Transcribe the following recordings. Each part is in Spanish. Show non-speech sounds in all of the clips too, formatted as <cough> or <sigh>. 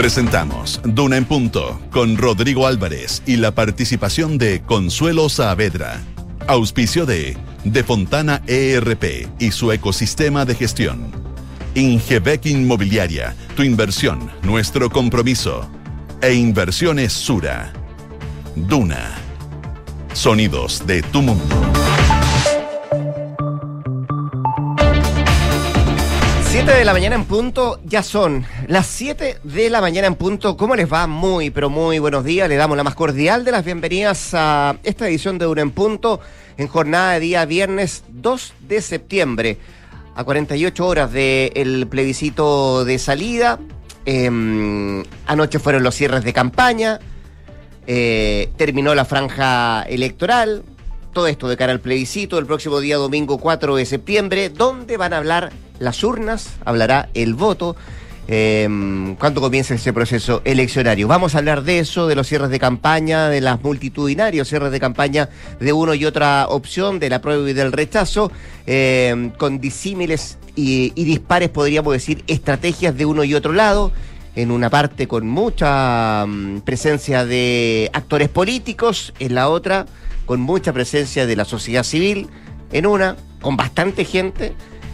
Presentamos Duna en Punto con Rodrigo Álvarez y la participación de Consuelo Saavedra. Auspicio de De Fontana ERP y su ecosistema de gestión. Ingebec Inmobiliaria, tu inversión, nuestro compromiso. E Inversiones Sura. Duna. Sonidos de tu mundo. 7 de la mañana en punto, ya son las 7 de la mañana en punto. ¿Cómo les va? Muy, pero muy buenos días. Le damos la más cordial de las bienvenidas a esta edición de Una en Punto en jornada de día viernes 2 de septiembre, a 48 horas del plebiscito de salida. Em, anoche fueron los cierres de campaña, eh, terminó la franja electoral, todo esto de cara al plebiscito el próximo día domingo 4 de septiembre, donde van a hablar las urnas, hablará el voto. Eh, cuando comienza ese proceso eleccionario. Vamos a hablar de eso, de los cierres de campaña, de las multitudinarios cierres de campaña de uno y otra opción, de la prueba y del rechazo, em, con disímiles y, y dispares, podríamos decir, estrategias de uno y otro lado en una parte con mucha mm, presencia de actores políticos, en la otra con mucha presencia de la sociedad civil, en una con bastante gente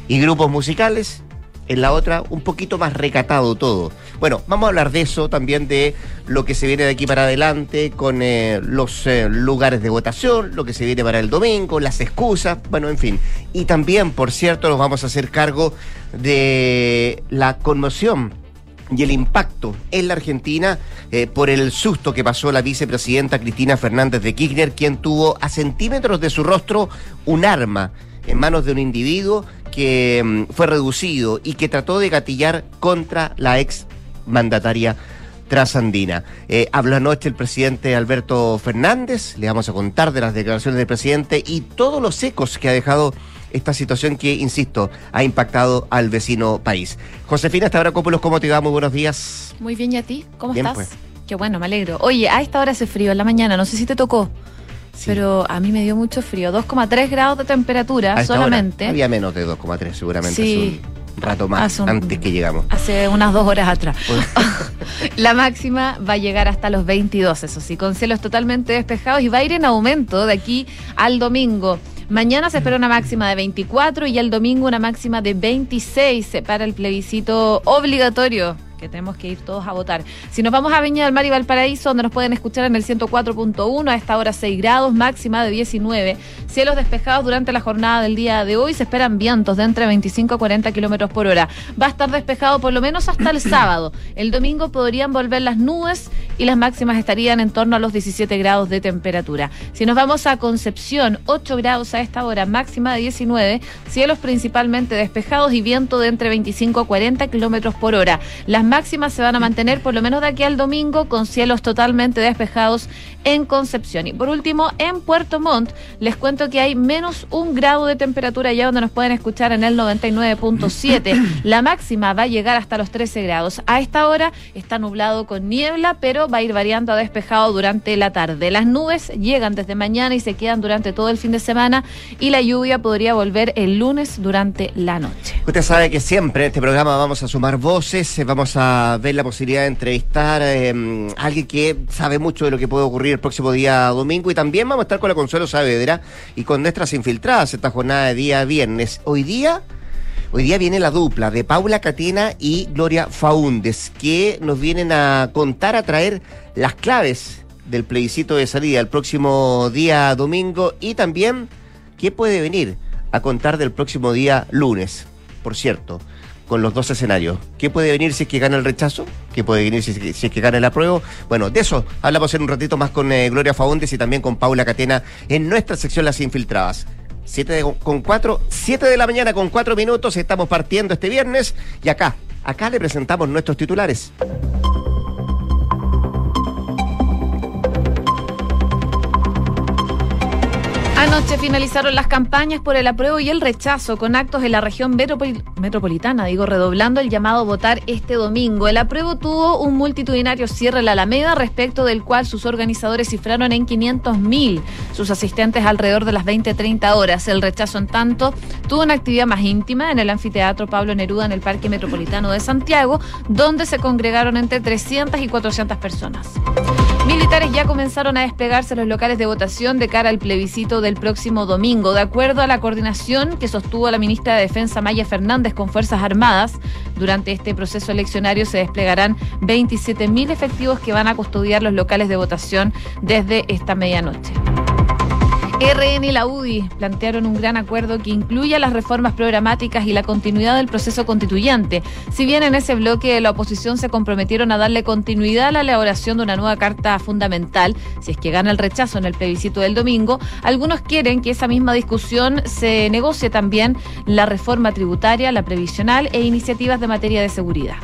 y grupos musicales, en la otra un poquito más recatado todo. Bueno, vamos a hablar de eso, también de lo que se viene de aquí para adelante con eh, los eh, lugares de votación, lo que se viene para el domingo, las excusas, bueno, en fin. Y también, por cierto, nos vamos a hacer cargo de la conmoción y el impacto en la Argentina eh, por el susto que pasó la vicepresidenta Cristina Fernández de Kirchner, quien tuvo a centímetros de su rostro un arma en manos de un individuo que mm, fue reducido y que trató de gatillar contra la ex mandataria trasandina. Eh, habló anoche el presidente Alberto Fernández, le vamos a contar de las declaraciones del presidente y todos los ecos que ha dejado esta situación que, insisto, ha impactado al vecino país. Josefina, hasta ahora, Cópulos, ¿cómo te va? Muy buenos días. Muy bien, ¿y a ti? ¿Cómo Bien, estás? pues. Qué bueno, me alegro. Oye, a esta hora hace frío en la mañana, no sé si te tocó, Sí. pero a mí me dio mucho frío. 2,3 grados de temperatura hora solamente. Había menos de 2,3 seguramente. Sí. hace un rato más un- antes que llegamos. Hace unas dos horas atrás. Pues- <laughs> la máxima va a llegar hasta los 22, eso sí, con cielos totalmente despejados y va a ir en aumento de aquí al domingo. Mañana se espera una máxima de 24 y el domingo una máxima de 26 para el plebiscito obligatorio que tenemos que ir todos a votar. Si nos vamos a Viña del Mar y Valparaíso, donde nos pueden escuchar en el 104.1, a esta hora 6 grados, máxima de 19. Cielos despejados durante la jornada del día de hoy, se esperan vientos de entre 25 a 40 kilómetros por hora. Va a estar despejado por lo menos hasta el sábado. El domingo podrían volver las nubes y las máximas estarían en torno a los 17 grados de temperatura. Si nos vamos a Concepción, 8 grados a esta hora, máxima de 19, cielos principalmente despejados y viento de entre 25 a 40 kilómetros por hora. Las máximas se van a mantener por lo menos de aquí al domingo con cielos totalmente despejados en Concepción. Y por último, en Puerto Montt, les cuento que hay menos un grado de temperatura allá donde nos pueden escuchar en el 99.7. <clears throat> La máxima va a llegar hasta los 13 grados. A esta hora está nublado con niebla, pero va a ir variando a despejado durante la tarde. Las nubes llegan desde mañana y se quedan durante todo el fin de semana y la lluvia podría volver el lunes durante la noche. Usted sabe que siempre en este programa vamos a sumar voces, eh, vamos a ver la posibilidad de entrevistar eh, a alguien que sabe mucho de lo que puede ocurrir el próximo día domingo. Y también vamos a estar con la Consuelo Saavedra y con nuestras infiltradas esta jornada de día viernes. Hoy día... Hoy día viene la dupla de Paula Catena y Gloria Faúndes, que nos vienen a contar, a traer las claves del plebiscito de salida el próximo día domingo. Y también qué puede venir a contar del próximo día lunes, por cierto, con los dos escenarios. ¿Qué puede venir si es que gana el rechazo? ¿Qué puede venir si es que, gana el apruebo? Bueno, de eso hablamos en un ratito más con eh, Gloria Faúndes y también con Paula Catena en nuestra sección Las Infiltradas. 7 de- con 4, 7 de la mañana con 4 minutos, estamos partiendo este viernes y acá, acá le presentamos nuestros titulares. Anoche finalizaron las campañas por el apruebo y el rechazo con actos en la región metropolitana, digo, redoblando el llamado a votar este domingo. El apruebo tuvo un multitudinario cierre en la Alameda, respecto del cual sus organizadores cifraron en 500.000 sus asistentes alrededor de las 20-30 horas. El rechazo, en tanto, tuvo una actividad más íntima en el anfiteatro Pablo Neruda en el Parque Metropolitano de Santiago, donde se congregaron entre 300 y 400 personas. Militares ya comenzaron a desplegarse los locales de votación de cara al plebiscito del próximo domingo. De acuerdo a la coordinación que sostuvo la ministra de Defensa Maya Fernández con Fuerzas Armadas, durante este proceso eleccionario se desplegarán 27.000 efectivos que van a custodiar los locales de votación desde esta medianoche. RN y la UDI plantearon un gran acuerdo que incluya las reformas programáticas y la continuidad del proceso constituyente. Si bien en ese bloque la oposición se comprometieron a darle continuidad a la elaboración de una nueva carta fundamental, si es que gana el rechazo en el plebiscito del domingo, algunos quieren que esa misma discusión se negocie también la reforma tributaria, la previsional e iniciativas de materia de seguridad.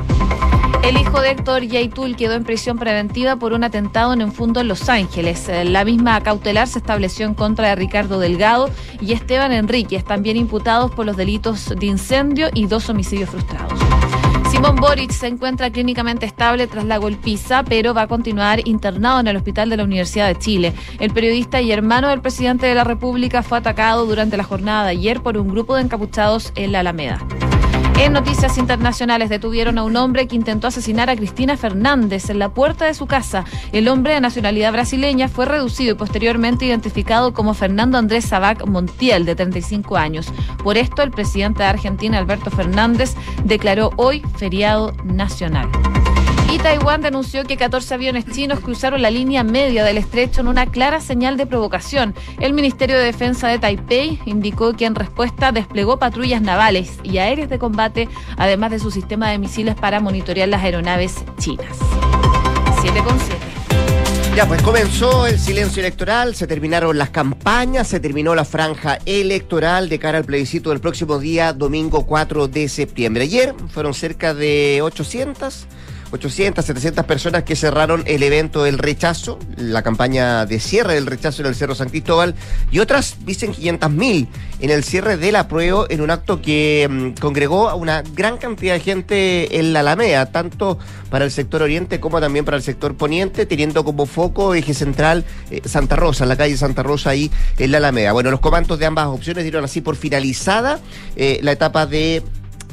El hijo de Héctor Yaitul quedó en prisión preventiva por un atentado en un fondo en Los Ángeles. La misma cautelar se estableció en contra de Ricardo Delgado y Esteban Enríquez, también imputados por los delitos de incendio y dos homicidios frustrados. Simón Boric se encuentra clínicamente estable tras la golpiza, pero va a continuar internado en el hospital de la Universidad de Chile. El periodista y hermano del presidente de la República fue atacado durante la jornada de ayer por un grupo de encapuchados en la Alameda. En noticias internacionales detuvieron a un hombre que intentó asesinar a Cristina Fernández en la puerta de su casa. El hombre de nacionalidad brasileña fue reducido y posteriormente identificado como Fernando Andrés Sabac Montiel, de 35 años. Por esto, el presidente de Argentina, Alberto Fernández, declaró hoy feriado nacional. Y Taiwán denunció que 14 aviones chinos cruzaron la línea media del estrecho en una clara señal de provocación. El Ministerio de Defensa de Taipei indicó que en respuesta desplegó patrullas navales y aéreas de combate, además de su sistema de misiles para monitorear las aeronaves chinas. 7 con 7. Ya, pues comenzó el silencio electoral, se terminaron las campañas, se terminó la franja electoral de cara al plebiscito del próximo día, domingo 4 de septiembre. Ayer fueron cerca de 800 800, 700 personas que cerraron el evento del rechazo, la campaña de cierre del rechazo en el Cerro San Cristóbal, y otras dicen 500 mil en el cierre del apruebo en un acto que mm, congregó a una gran cantidad de gente en la Alameda, tanto para el sector oriente como también para el sector poniente, teniendo como foco eje central eh, Santa Rosa, la calle Santa Rosa ahí en la Alameda. Bueno, los comandos de ambas opciones dieron así por finalizada eh, la etapa de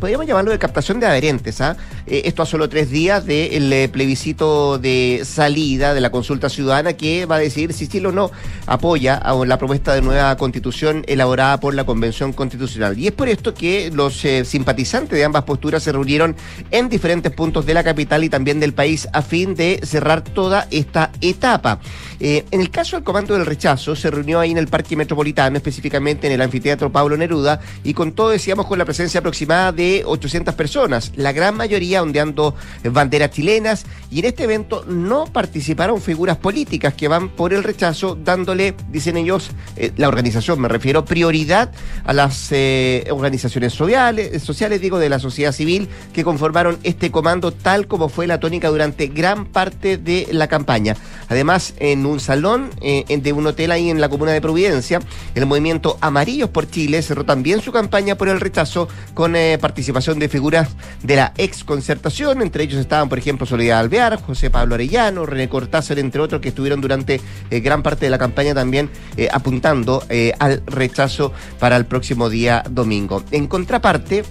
podríamos llamarlo de captación de adherentes. ¿ah? Eh, esto a solo tres días del eh, plebiscito de salida de la consulta ciudadana que va a decidir si sí o no apoya a la propuesta de nueva constitución elaborada por la Convención Constitucional. Y es por esto que los eh, simpatizantes de ambas posturas se reunieron en diferentes puntos de la capital y también del país a fin de cerrar toda esta etapa. en el caso del comando del rechazo, se reunió ahí en el Parque Metropolitano, específicamente en el anfiteatro Pablo Neruda, y con todo, decíamos, con la presencia aproximada de 800 personas, la gran mayoría ondeando banderas chilenas y en este evento no participaron figuras políticas que van por el rechazo dándole, dicen ellos, eh, la organización, me refiero, prioridad a las eh, organizaciones sociales, sociales, digo, de la sociedad civil que conformaron este comando tal como fue la tónica durante gran parte de la campaña. Además, en un salón eh, de un hotel ahí en la comuna de Providencia, el movimiento Amarillos por Chile cerró también su campaña por el rechazo con participación participación de figuras de la ex concertación. Entre ellos estaban, por ejemplo, Soledad Alvear, José Pablo Arellano, René Cortázar, entre otros, que estuvieron durante eh, gran parte de la campaña también eh, apuntando eh, al rechazo para el próximo día domingo. En contraparte,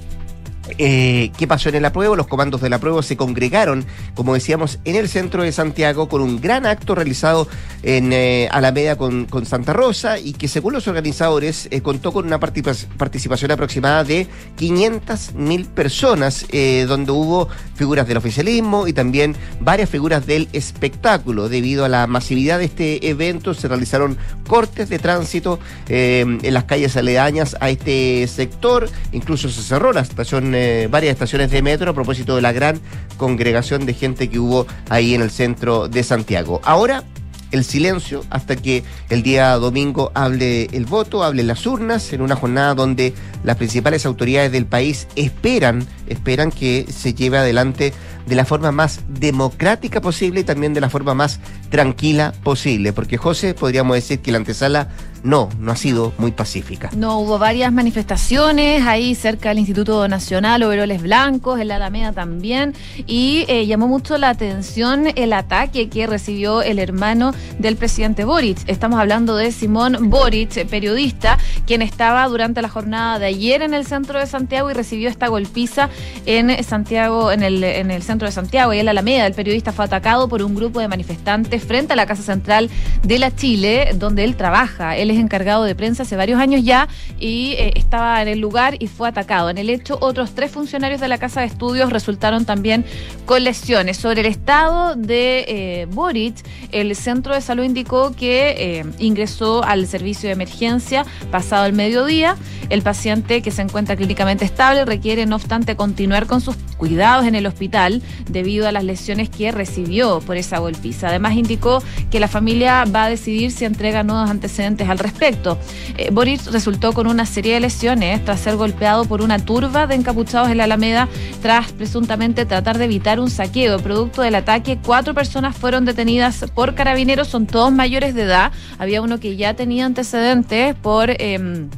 eh, ¿Qué pasó en el apruebo? Los comandos del apruebo se congregaron, como decíamos, en el centro de Santiago con un gran acto realizado en eh, Alameda con, Santa Rosa y que según los organizadores eh, contó con una participación aproximada de 500 mil personas, donde hubo figuras del oficialismo y también varias figuras del espectáculo. Debido a la masividad de este evento se realizaron cortes de tránsito en las calles aledañas a este sector, incluso se cerró la estación varias estaciones de metro a propósito de la gran congregación de gente que hubo ahí en el centro de Santiago. Ahora el silencio hasta que el día domingo hable el voto, hable las urnas, en una jornada donde las principales autoridades del país esperan, esperan que se lleve adelante de la forma más democrática posible y también de la forma más tranquila posible. Porque José, podríamos decir que la antesala no, no ha sido muy pacífica. No, hubo varias manifestaciones ahí cerca del Instituto Nacional, overoles blancos, en la Alameda también, y eh, llamó mucho la atención el ataque que recibió el hermano del presidente Boric. Estamos hablando de Simón Boric, periodista, quien estaba durante la jornada de ayer en el centro de Santiago y recibió esta golpiza en Santiago, en el, en el centro de Santiago y en la Alameda. El periodista fue atacado por un grupo de manifestantes frente a la Casa Central de la Chile, donde él trabaja. Él es encargado de prensa hace varios años ya y eh, estaba en el lugar y fue atacado. En el hecho, otros tres funcionarios de la Casa de Estudios resultaron también con lesiones. Sobre el estado de eh, Boric, el centro de salud indicó que eh, ingresó al servicio de emergencia pasado el mediodía. El paciente que se encuentra clínicamente estable requiere, no obstante, continuar con sus cuidados en el hospital debido a las lesiones que recibió por esa golpiza. Además, indicó que la familia va a decidir si entrega nuevos antecedentes al respecto. Eh, resultó con una serie de lesiones tras ser golpeado por una turba de encapuchados en la Alameda tras presuntamente tratar de evitar un saqueo. Producto del ataque, cuatro personas fueron detenidas por carabineros, son todos mayores de edad. Había uno que ya tenía antecedentes por... Em,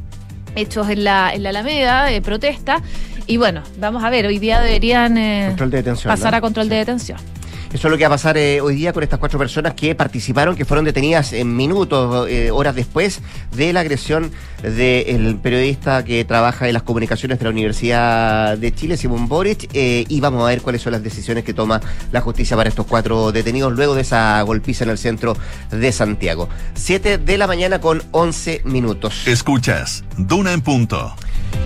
hechos en la, en la Alameda, de protesta. Y bueno, vamos a ver, hoy día deberían eh, pasar a control de detención. Eso es lo que va a pasar eh, hoy día con estas cuatro personas que participaron, que fueron detenidas en minutos, eh, horas después de la agresión del periodista que trabaja en las comunicaciones de la Universidad de Chile, Simón Boric, eh, y vamos a ver cuáles son las decisiones que toma la justicia para estos cuatro detenidos luego de esa golpiza en el centro de Santiago. Siete de la mañana con once minutos. Escuchas, Duna en punto.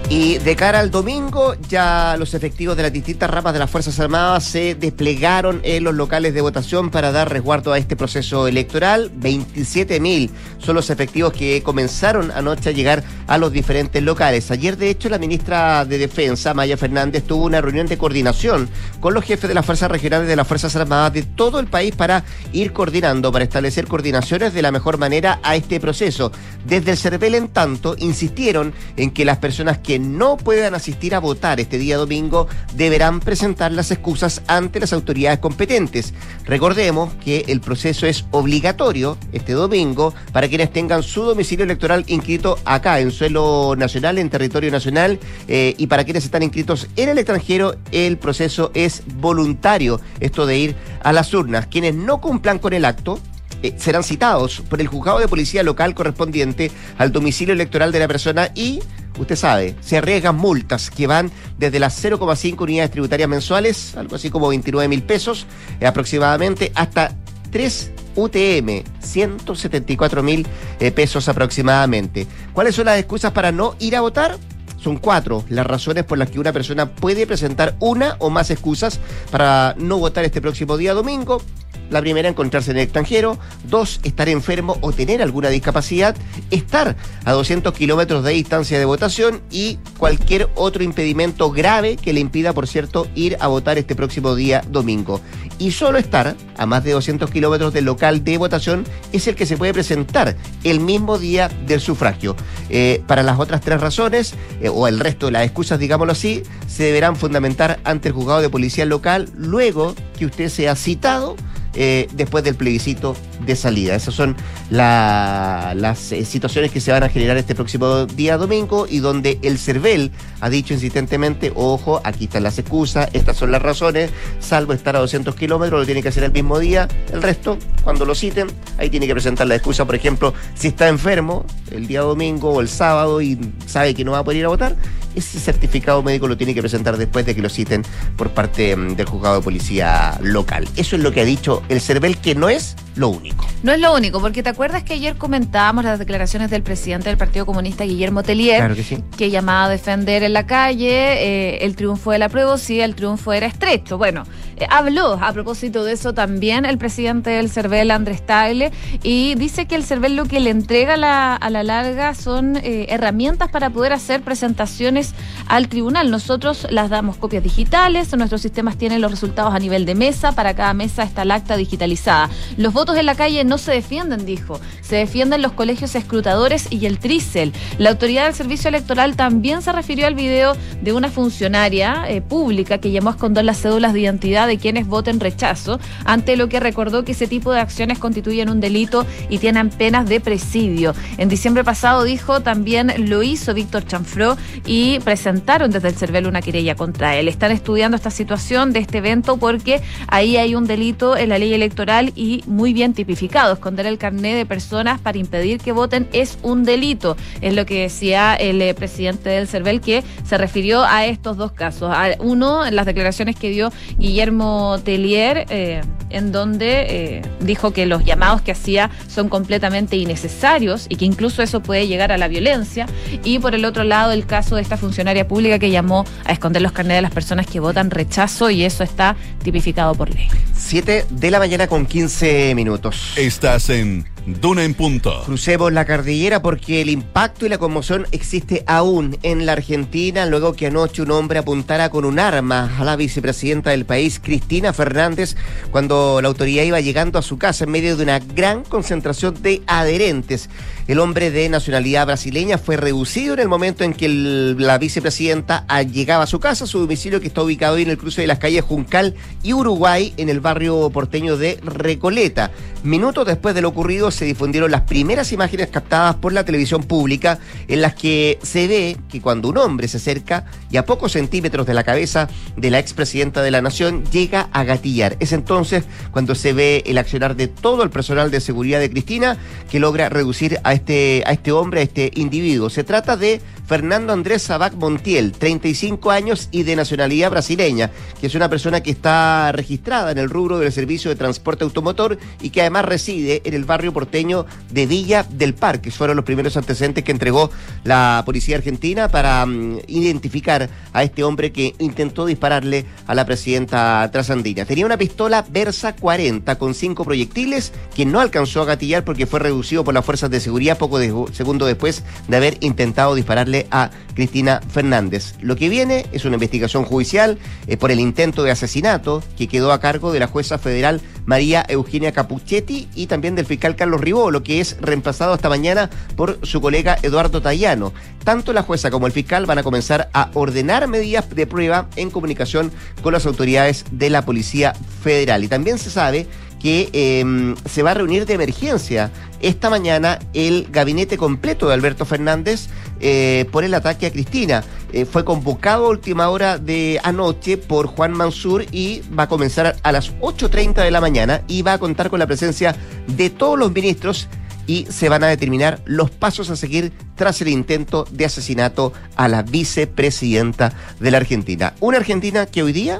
Y de cara al domingo, ya los efectivos de las distintas ramas de las Fuerzas Armadas se desplegaron en los locales de votación para dar resguardo a este proceso electoral. 27.000 son los efectivos que comenzaron anoche a llegar a los diferentes locales. Ayer, de hecho, la ministra de Defensa, Maya Fernández, tuvo una reunión de coordinación con los jefes de las fuerzas regionales de las Fuerzas Armadas de todo el país para ir coordinando, para establecer coordinaciones de la mejor manera a este proceso. Desde el CERVEL, en tanto, insistieron en que las personas que no puedan asistir a votar este día domingo deberán presentar las excusas ante las autoridades competentes. Recordemos que el proceso es obligatorio este domingo para quienes tengan su domicilio electoral inscrito acá en suelo nacional, en territorio nacional, eh, y para quienes están inscritos en el extranjero, el proceso es voluntario, esto de ir a las urnas. Quienes no cumplan con el acto, eh, serán citados por el juzgado de policía local correspondiente al domicilio electoral de la persona y usted sabe, se arriesgan multas que van desde las 0,5 unidades tributarias mensuales, algo así como 29 mil pesos eh, aproximadamente, hasta 3 UTM, 174 mil eh, pesos aproximadamente. ¿Cuáles son las excusas para no ir a votar? Son cuatro las razones por las que una persona puede presentar una o más excusas para no votar este próximo día domingo. La primera, encontrarse en el extranjero. Dos, estar enfermo o tener alguna discapacidad. Estar a 200 kilómetros de distancia de votación y cualquier otro impedimento grave que le impida, por cierto, ir a votar este próximo día domingo. Y solo estar a más de 200 kilómetros del local de votación es el que se puede presentar el mismo día del sufragio. Eh, para las otras tres razones, eh, o el resto de las excusas, digámoslo así, se deberán fundamentar ante el juzgado de policía local luego que usted sea citado eh, después del plebiscito de salida. Esas son las eh, situaciones que se van a generar este próximo día domingo y donde el CERVEL ha dicho insistentemente, ojo, aquí están las excusas, estas son las razones, salvo estar a 200 kilómetros, lo tiene que hacer el mismo día, el resto, cuando lo citen, ahí tiene que presentar la excusa, por ejemplo, si está enfermo el día domingo o el sábado y sabe que no va a poder ir a votar, ese certificado médico lo tiene que presentar después de que lo citen por parte mm, del juzgado de policía local. Eso es lo que ha dicho el CERVEL, que no es lo único. No es lo único, porque te acuerdas que ayer comentábamos las declaraciones del presidente del Partido Comunista, Guillermo Tellier, que, llamaba a defender en la calle eh, el triunfo de la prueba si el triunfo era estrecho. Bueno, eh, habló a propósito de eso también el presidente del CERVEL, Andrés Tagle, y dice que el CERVEL lo que le entrega a la larga son eh, herramientas para poder hacer presentaciones al tribunal. Nosotros las damos copias digitales, nuestros sistemas tienen los resultados a nivel de mesa, para cada mesa está el acta digitalizada. Los votos en la calle no se defienden, dijo. Se defienden los colegios escrutadores y el trícel. La autoridad del servicio electoral también se refirió al video de una funcionaria eh, pública que llamó a esconder las cédulas de identidad de quienes voten rechazo, ante lo que recordó que ese tipo de acciones constituyen un delito y tienen penas de presidio. En diciembre pasado dijo también lo hizo Víctor Chanfró y presentaron desde el CERVEL una querella contra él. Están estudiando esta situación de este evento porque ahí hay un delito en la ley electoral y muy bien tipificado. Esconder el carné de personas para impedir que voten es un delito. Es lo que decía el eh, presidente del CERVEL que se refirió a estos dos casos. uno, en las declaraciones que dio Guillermo Tellier, eh, en donde eh, dijo que los llamados que hacía son completamente innecesarios y que incluso eso puede llegar a la violencia. Y por el otro lado, el caso de esta funcionaria pública que llamó a esconder los carnets de las personas que votan rechazo y eso está tipificado por ley. 7 de la mañana con 15 minutos. Estás en Duna en punto. Crucemos la cordillera porque el impacto y la conmoción existe aún en la Argentina luego que anoche un hombre apuntara con un arma a la vicepresidenta del país, Cristina Fernández, cuando la autoridad iba llegando a su casa en medio de una gran concentración de adherentes. El hombre de nacionalidad brasileña fue reducido en el momento en que la vicepresidenta llegaba a su casa, su domicilio que está ubicado en el cruce de las calles Juncal y Uruguay en el barrio porteño de Recoleta. Minutos después de lo ocurrido se difundieron las primeras imágenes captadas por la televisión pública en las que se ve que cuando un hombre se acerca y a pocos centímetros de la cabeza de la expresidenta de la nación llega a gatillar. Es entonces cuando se ve el accionar de todo el personal de seguridad de Cristina que logra reducir a este, a este hombre, a este individuo. Se trata de Fernando Andrés Sabac Montiel, 35 años y de nacionalidad brasileña, que es una persona que está registrada en el rubro del servicio de transporte automotor y que además reside en el barrio porteño de Villa del Parque. Fueron los primeros antecedentes que entregó la policía argentina para mm, identificar a este hombre que intentó dispararle a la presidenta trasandina. Tenía una pistola Versa 40 con cinco proyectiles que no alcanzó a gatillar porque fue reducido por las fuerzas de seguridad poco segundo después de haber intentado dispararle a Cristina Fernández. Lo que viene es una investigación judicial eh, por el intento de asesinato que quedó a cargo de la jueza federal María Eugenia Capuchetti y también del fiscal Carlos Ribó, lo que es reemplazado esta mañana por su colega Eduardo Tayano. Tanto la jueza como el fiscal van a comenzar a ordenar medidas de prueba en comunicación con las autoridades de la Policía Federal. Y también se sabe que em, se va a reunir de emergencia esta mañana el gabinete completo de Alberto Fernández eh, por el ataque a Cristina. Eh, fue convocado a última hora de anoche por Juan Mansur y va a comenzar a las 8.30 de la mañana y va a contar con la presencia de todos los ministros y se van a determinar los pasos a seguir tras el intento de asesinato a la vicepresidenta de la Argentina. Una Argentina que hoy día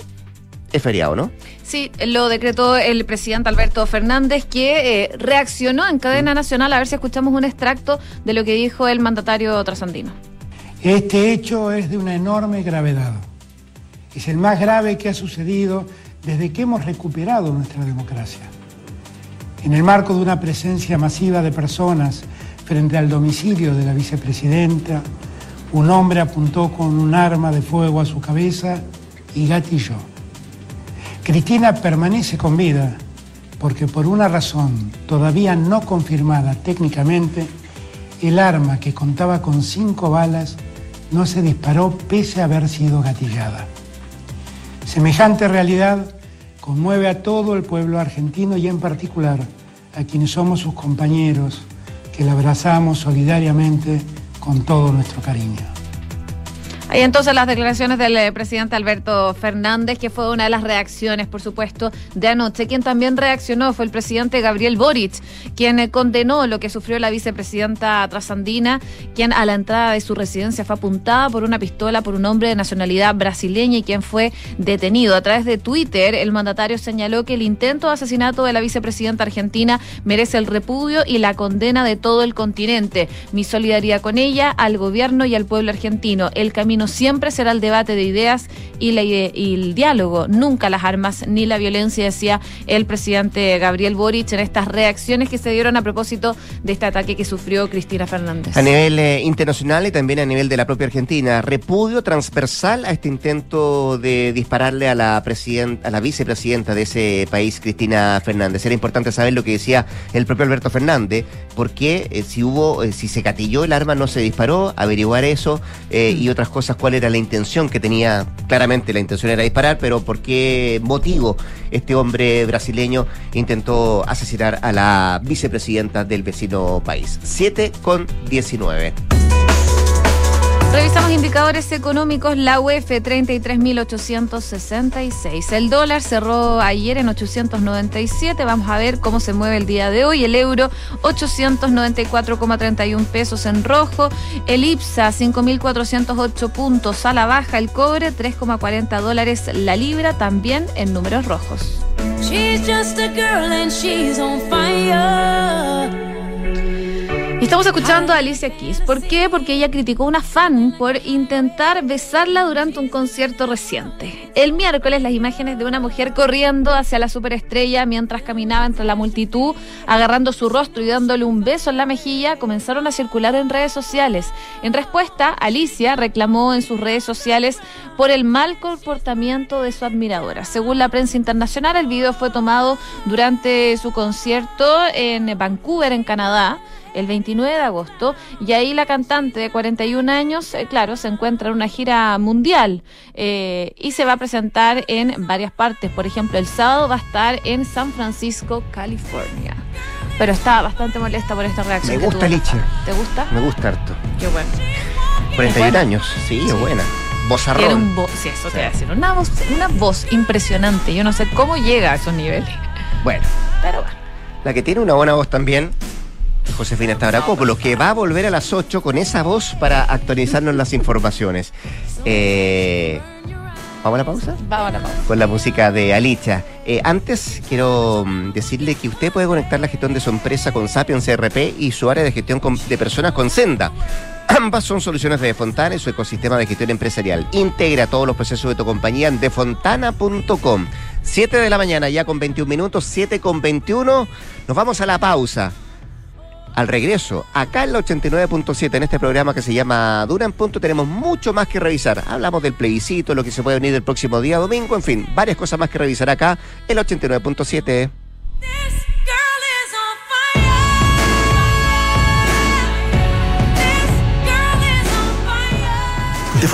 es feriado, ¿no? Sí, lo decretó el presidente Alberto Fernández, que eh, reaccionó en cadena mm. nacional. A ver si escuchamos un extracto de lo que dijo el mandatario trasandino. Este hecho es de una enorme gravedad. Es el más grave que ha sucedido desde que hemos recuperado nuestra democracia. En el marco de una presencia masiva de personas frente al domicilio de la vicepresidenta, un hombre apuntó con un arma de fuego a su cabeza y gatilló. Cristina permanece con vida porque por una razón todavía no confirmada técnicamente, el arma que contaba con cinco balas no se disparó pese a haber sido gatillada. Semejante realidad conmueve a todo el pueblo argentino y en particular a quienes somos sus compañeros, que la abrazamos solidariamente con todo nuestro cariño. Entonces las declaraciones del eh, presidente Alberto Fernández, que fue una de las reacciones, por supuesto, de anoche. Quien también reaccionó fue el presidente Gabriel Boric, quien eh, condenó lo que sufrió la vicepresidenta trasandina, quien a la entrada de su residencia fue apuntada por una pistola por un hombre de nacionalidad brasileña y quien fue detenido. A través de Twitter, el mandatario señaló que el intento de asesinato de la vicepresidenta argentina merece el repudio y la condena de todo el continente. Mi solidaridad con ella, al gobierno y al pueblo argentino. El camino siempre será el debate de ideas y, la, y el diálogo, nunca las armas ni la violencia, decía el presidente Gabriel Boric en estas reacciones que se dieron a propósito de este ataque que sufrió Cristina Fernández. A nivel eh, internacional y también a nivel de la propia Argentina, repudio transversal a este intento de dispararle a la, a la vicepresidenta de ese país, Cristina Fernández. Era importante saber lo que decía el propio Alberto Fernández, porque eh, si hubo, eh, si se catilló el arma, no se disparó, averiguar eso y otras cosas, cuál era la intención que tenía. Claramente la intención era disparar, pero por qué motivo este hombre brasileño intentó asesinar a la vicepresidenta del vecino país. 7 con 19. Revisamos indicadores económicos, la UEF 33.866. El dólar cerró ayer en 897. Vamos a ver cómo se mueve el día de hoy. El euro 894,31 pesos en rojo. El IPSA 5.408 puntos a la baja. El cobre 3,40 dólares la libra también en números rojos. Estamos escuchando a Alicia Keys. ¿Por qué? Porque ella criticó a una fan por intentar besarla durante un concierto reciente. El miércoles las imágenes de una mujer corriendo hacia la superestrella mientras caminaba entre la multitud, agarrando su rostro y dándole un beso en la mejilla, comenzaron a circular en redes sociales. En respuesta, Alicia reclamó en sus redes sociales por el mal comportamiento de su admiradora. Según la prensa internacional, el video fue tomado durante su concierto en Vancouver, en Canadá el 29 de agosto y ahí la cantante de 41 años, eh, claro, se encuentra en una gira mundial eh, y se va a presentar en varias partes. Por ejemplo, el sábado va a estar en San Francisco, California. Pero está bastante molesta por esta reacción. Me gusta Liche. ¿Te gusta? Me gusta harto. Qué bueno. 41 años, sí, es buena. Vozarrón. Un sí, eso te voy a decir. Una voz, una voz impresionante. Yo no sé cómo llega a esos niveles. Bueno. Pero bueno. La que tiene una buena voz también Josefina Stavrakopoulos, que va a volver a las 8 con esa voz para actualizarnos las informaciones. Eh, ¿Vamos a la pausa? Vamos a la pausa. Con la música de Alicia. Eh, antes, quiero mm, decirle que usted puede conectar la gestión de su empresa con Sapiens CRP y su área de gestión de personas con Senda. <clears throat> Ambas son soluciones de Defontana y su ecosistema de gestión empresarial. Integra todos los procesos de tu compañía en defontana.com. 7 de la mañana, ya con 21 minutos, 7 con 21. Nos vamos a la pausa al regreso, acá en la 89.7, en este programa que se llama Dura en Punto, tenemos mucho más que revisar. Hablamos del plebiscito, lo que se puede venir el próximo día domingo, en fin, varias cosas más que revisar acá en la 89.7.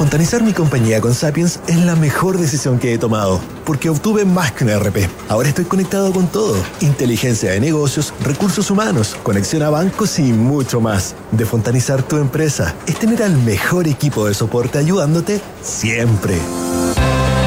Fontanizar mi compañía con Sapiens es la mejor decisión que he tomado, porque obtuve más que un RP. Ahora estoy conectado con todo. Inteligencia de negocios, recursos humanos, conexión a bancos y mucho más. De Fontanizar tu empresa es tener al mejor equipo de soporte ayudándote siempre.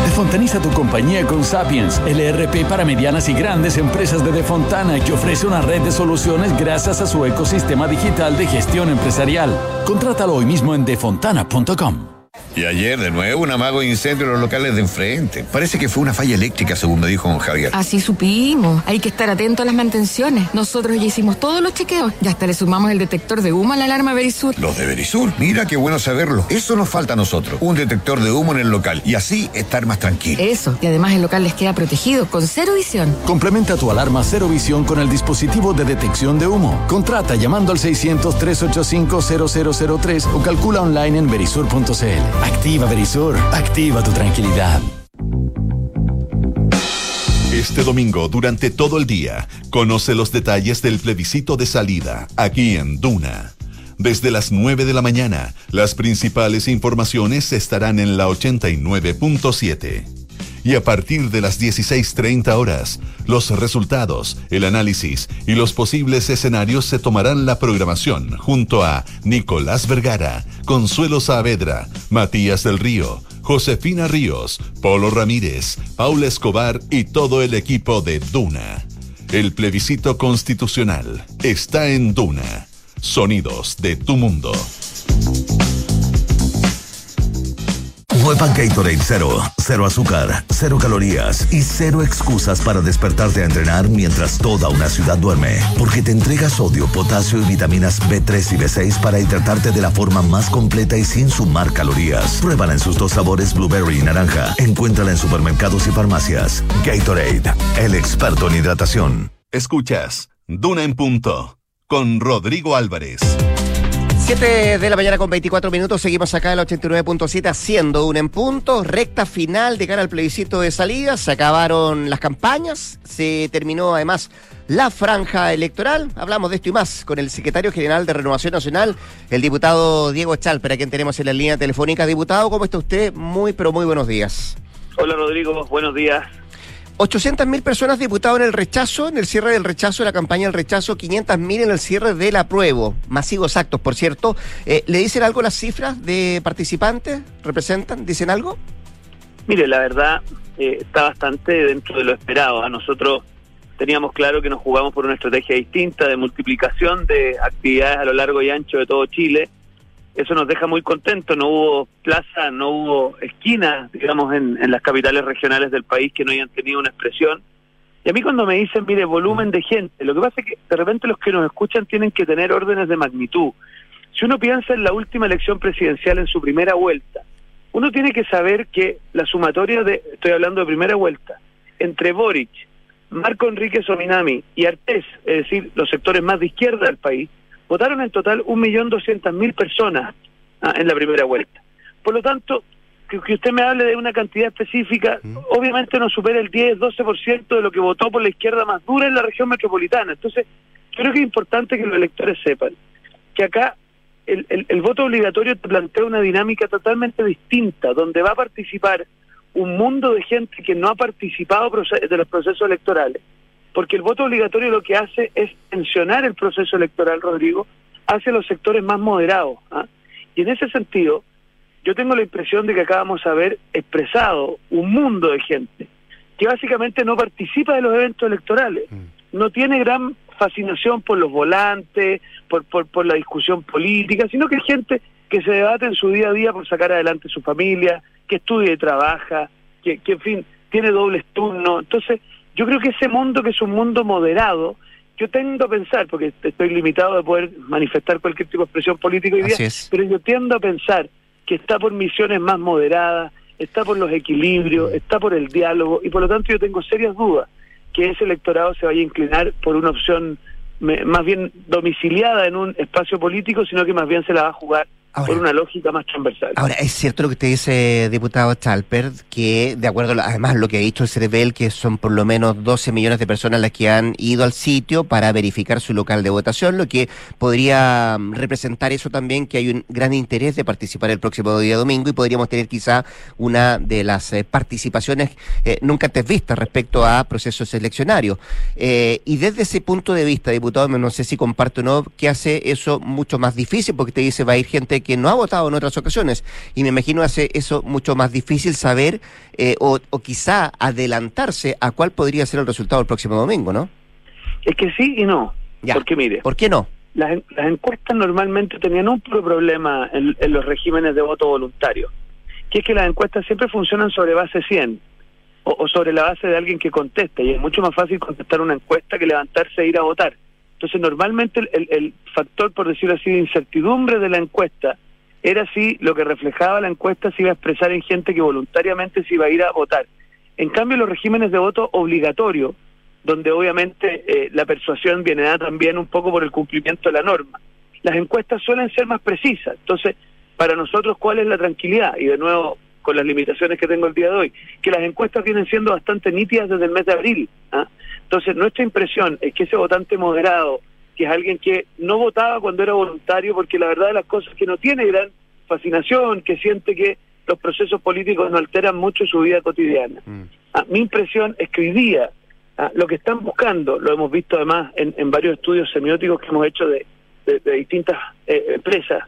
Defontaniza tu compañía con Sapiens, el ERP para medianas y grandes empresas de Defontana que ofrece una red de soluciones gracias a su ecosistema digital de gestión empresarial. Contrátalo hoy mismo en defontana.com. Y ayer, de nuevo, un amago incendio en los locales de enfrente. Parece que fue una falla eléctrica, según me dijo don Javier. Así supimos. Hay que estar atento a las mantenciones. Nosotros ya hicimos todos los chequeos. Ya hasta le sumamos el detector de humo a la alarma Verisur. Los de Verisur. Mira qué bueno saberlo. Eso nos falta a nosotros. Un detector de humo en el local. Y así estar más tranquilo. Eso. Y además el local les queda protegido con cero visión. Complementa tu alarma cero visión con el dispositivo de detección de humo. Contrata llamando al 600-385-0003 o calcula online en verisur.cl. Activa Verisur, activa tu tranquilidad. Este domingo, durante todo el día, conoce los detalles del plebiscito de salida, aquí en Duna. Desde las 9 de la mañana, las principales informaciones estarán en la 89.7 y a partir de las 16.30 horas, los resultados, el análisis y los posibles escenarios se tomarán la programación junto a Nicolás Vergara, Consuelo Saavedra, Matías del Río, Josefina Ríos, Polo Ramírez, Paula Escobar y todo el equipo de Duna. El plebiscito constitucional está en Duna. Sonidos de tu mundo. Nueva Gatorade Zero. Cero azúcar, cero calorías y cero excusas para despertarte a entrenar mientras toda una ciudad duerme. Porque te entrega sodio, potasio y vitaminas B3 y B6 para hidratarte de la forma más completa y sin sumar calorías. Pruébala en sus dos sabores blueberry y naranja. Encuéntrala en supermercados y farmacias. Gatorade, el experto en hidratación. Escuchas Duna en punto con Rodrigo Álvarez. 7 de la mañana con 24 minutos, seguimos acá en el 89.7 haciendo un en punto, recta final de cara al plebiscito de salida, se acabaron las campañas, se terminó además la franja electoral, hablamos de esto y más con el secretario general de Renovación Nacional, el diputado Diego Chalper, a quien tenemos en la línea telefónica. Diputado, ¿cómo está usted? Muy, pero muy buenos días. Hola Rodrigo, buenos días. 800.000 personas diputados en el rechazo, en el cierre del rechazo, la campaña del rechazo, 500.000 en el cierre del apruebo. Masivos actos, por cierto. Eh, ¿Le dicen algo las cifras de participantes? ¿Representan? ¿Dicen algo? Mire, la verdad eh, está bastante dentro de lo esperado. A nosotros teníamos claro que nos jugamos por una estrategia distinta de multiplicación de actividades a lo largo y ancho de todo Chile eso nos deja muy contentos. No hubo plaza, no hubo esquina, digamos, en, las capitales regionales del país que no hayan tenido una expresión. Y a mí cuando me dicen, mire, volumen de gente, lo que pasa es que de repente los que nos escuchan tienen que tener órdenes de magnitud. Si uno piensa en la última elección presidencial en su primera vuelta, uno tiene que saber que la sumatoria de, estoy hablando de primera vuelta, entre Boric, Marco Enrique Sominami y Artés, es decir, los sectores más de izquierda del país, votaron en total 1.200.000 personas ah, en la primera vuelta. Por lo tanto, que, usted me hable de una cantidad específica, obviamente no supera el 10-12% de lo que votó por la izquierda más dura en la región metropolitana. Entonces, creo que es importante que los electores sepan que acá el, el voto obligatorio te plantea una dinámica totalmente distinta, donde va a participar un mundo de gente que no ha participado de los procesos electorales porque el voto obligatorio lo que hace es tensionar el proceso electoral, Rodrigo, hacia los sectores más moderados. ¿ah? Y en ese sentido, yo tengo la impresión de que acá vamos a ver expresado un mundo de gente que básicamente no participa de los eventos electorales, mm. no tiene gran fascinación por los volantes, por, por, por la discusión política, sino que es gente que se debate en su día a día por sacar adelante su familia, que estudia y trabaja, que, que en fin, tiene dobles turnos. Entonces, yo creo que ese mundo, que es un mundo moderado, yo tiendo a pensar, porque estoy limitado de poder manifestar cualquier tipo de expresión política hoy día, pero yo tiendo a pensar que está por misiones más moderadas, está por los equilibrios, está por el diálogo, y por lo tanto yo tengo serias dudas que ese electorado se vaya a inclinar por una opción más bien domiciliada en un espacio político, sino que más bien se la va a jugar por una lógica más transversal. Ahora, es cierto lo que te dice, diputado Chalper, que de acuerdo, a, además lo que ha dicho el CERVEL, que son por lo menos 12 millones de personas las que han ido al sitio para verificar su local de votación, lo que podría mm, representar eso también, que hay un gran interés de participar el próximo día domingo y podríamos tener quizá una de las eh, participaciones eh, nunca antes vistas respecto a procesos eleccionarios. Eh, y desde ese punto de vista, diputado, no sé si comparto o no, que hace eso mucho más difícil, porque te dice va a ir gente que no ha votado en otras ocasiones. Y me imagino hace eso mucho más difícil saber eh, o, quizá adelantarse a cuál podría ser el resultado el próximo domingo, ¿no? Es que sí y no. Porque mire. ¿Por qué no? Las, encuestas normalmente tenían un problema en, los regímenes de voto voluntario, que es que las encuestas siempre funcionan sobre base 100 o, sobre la base de alguien que contesta, y es mucho más fácil contestar una encuesta que levantarse e ir a votar. Entonces, normalmente el, el, factor, por decirlo así, de incertidumbre de la encuesta era si lo que reflejaba la encuesta se iba a expresar en gente que voluntariamente se iba a ir a votar. En cambio, los regímenes de voto obligatorio, donde obviamente eh, la persuasión viene dada también un poco por el cumplimiento de la norma, las encuestas suelen ser más precisas. Entonces, para nosotros, ¿cuál es la tranquilidad? Y de nuevo, con las limitaciones que tengo el día de hoy, que las encuestas vienen siendo bastante nítidas desde el mes de abril. ¿ah? Entonces, nuestra impresión es que ese votante moderado, que es alguien que no votaba cuando era voluntario, porque la verdad de las cosas es que no tiene gran fascinación, que siente que los procesos políticos no alteran mucho su vida cotidiana. Mm. Ah, mi impresión es que hoy día ah, lo que están buscando, lo hemos visto además en, varios estudios semióticos que hemos hecho de, distintas eh, empresas,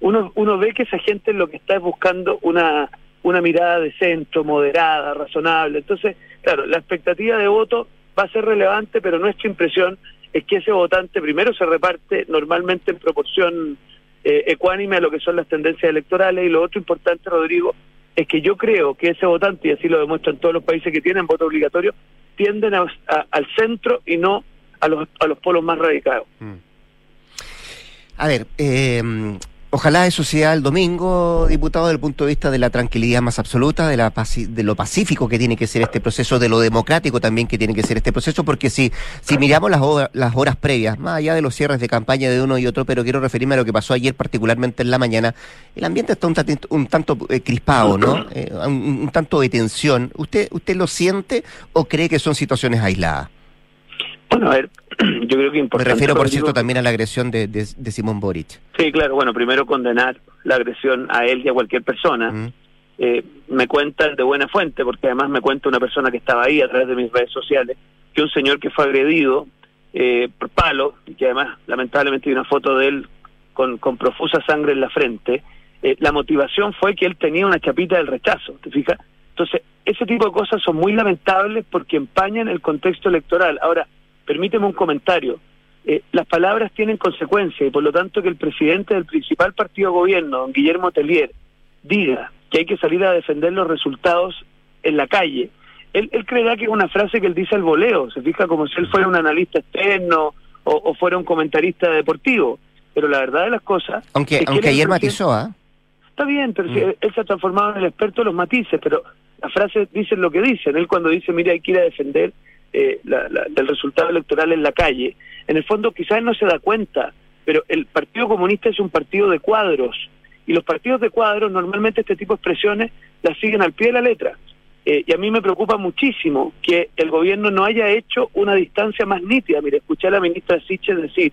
uno, uno ve que esa gente lo que está es buscando una, una mirada de centro, moderada, razonable. Entonces, claro, la expectativa de voto va a ser relevante, pero nuestra impresión es que ese votante primero se reparte normalmente en proporción eh, ecuánime a lo que son las tendencias electorales y lo otro importante, Rodrigo, es que yo creo que ese votante, y así lo demuestran todos los países que tienen voto obligatorio, tienden a- al centro y no a los, a los polos más radicados. A ver, eh, ojalá eso sea el domingo, diputado, desde el punto de vista de la tranquilidad más absoluta, de, la de lo pacífico que tiene que ser este proceso, de lo democrático también que tiene que ser este proceso, porque si, si miramos las, hora- las horas previas, más allá de los cierres de campaña de uno y otro, pero quiero referirme a lo que pasó ayer, particularmente en la mañana, el ambiente está un tanto eh, crispado, ¿no? Eh, un, un tanto de tensión. ¿Usted, ¿Usted lo siente o cree que son situaciones aisladas? Bueno, a ver, <clears throat> yo creo que Me importante. refiero, por cierto, también a la agresión de, de, de Simón Boric. Sí, claro, bueno, primero condenar la agresión a él y a cualquier persona. Mm. Eh, me cuentan de buena fuente, porque además me cuenta una persona que estaba ahí a través de mis redes sociales, que un señor que fue agredido eh, por palo, y que además lamentablemente hay una foto de él con, con profusa sangre en la frente, eh, la motivación fue que él tenía una chapita del rechazo, ¿te fijas? Entonces, ese tipo de cosas son muy lamentables porque empañan el contexto electoral. Ahora, permíteme un comentario. Eh, las palabras tienen consecuencias y por lo tanto que el presidente del principal partido de gobierno, don Guillermo Tellier, diga que hay que salir a defender los resultados en la calle, él, él creerá que es una frase que él dice al voleo, se fija como si él fuera un analista externo o, o fuera un comentarista deportivo. Pero la verdad de las cosas... Aunque, es aunque ayer matizó, ¿ah? Está bien, pero si él se ha transformado en el experto de los matices, pero las frases dicen lo que dicen. Él cuando dice, mira, hay que ir a defender eh, la- la- del resultado electoral en la calle, en el fondo quizás no se da cuenta, pero el Partido Comunista es un partido de cuadros, y los partidos de cuadros normalmente este tipo de expresiones las siguen al pie de la letra. Eh, y a mí me preocupa muchísimo que el gobierno no haya hecho una distancia más nítida. Mire, escuché a la ministra Siches decir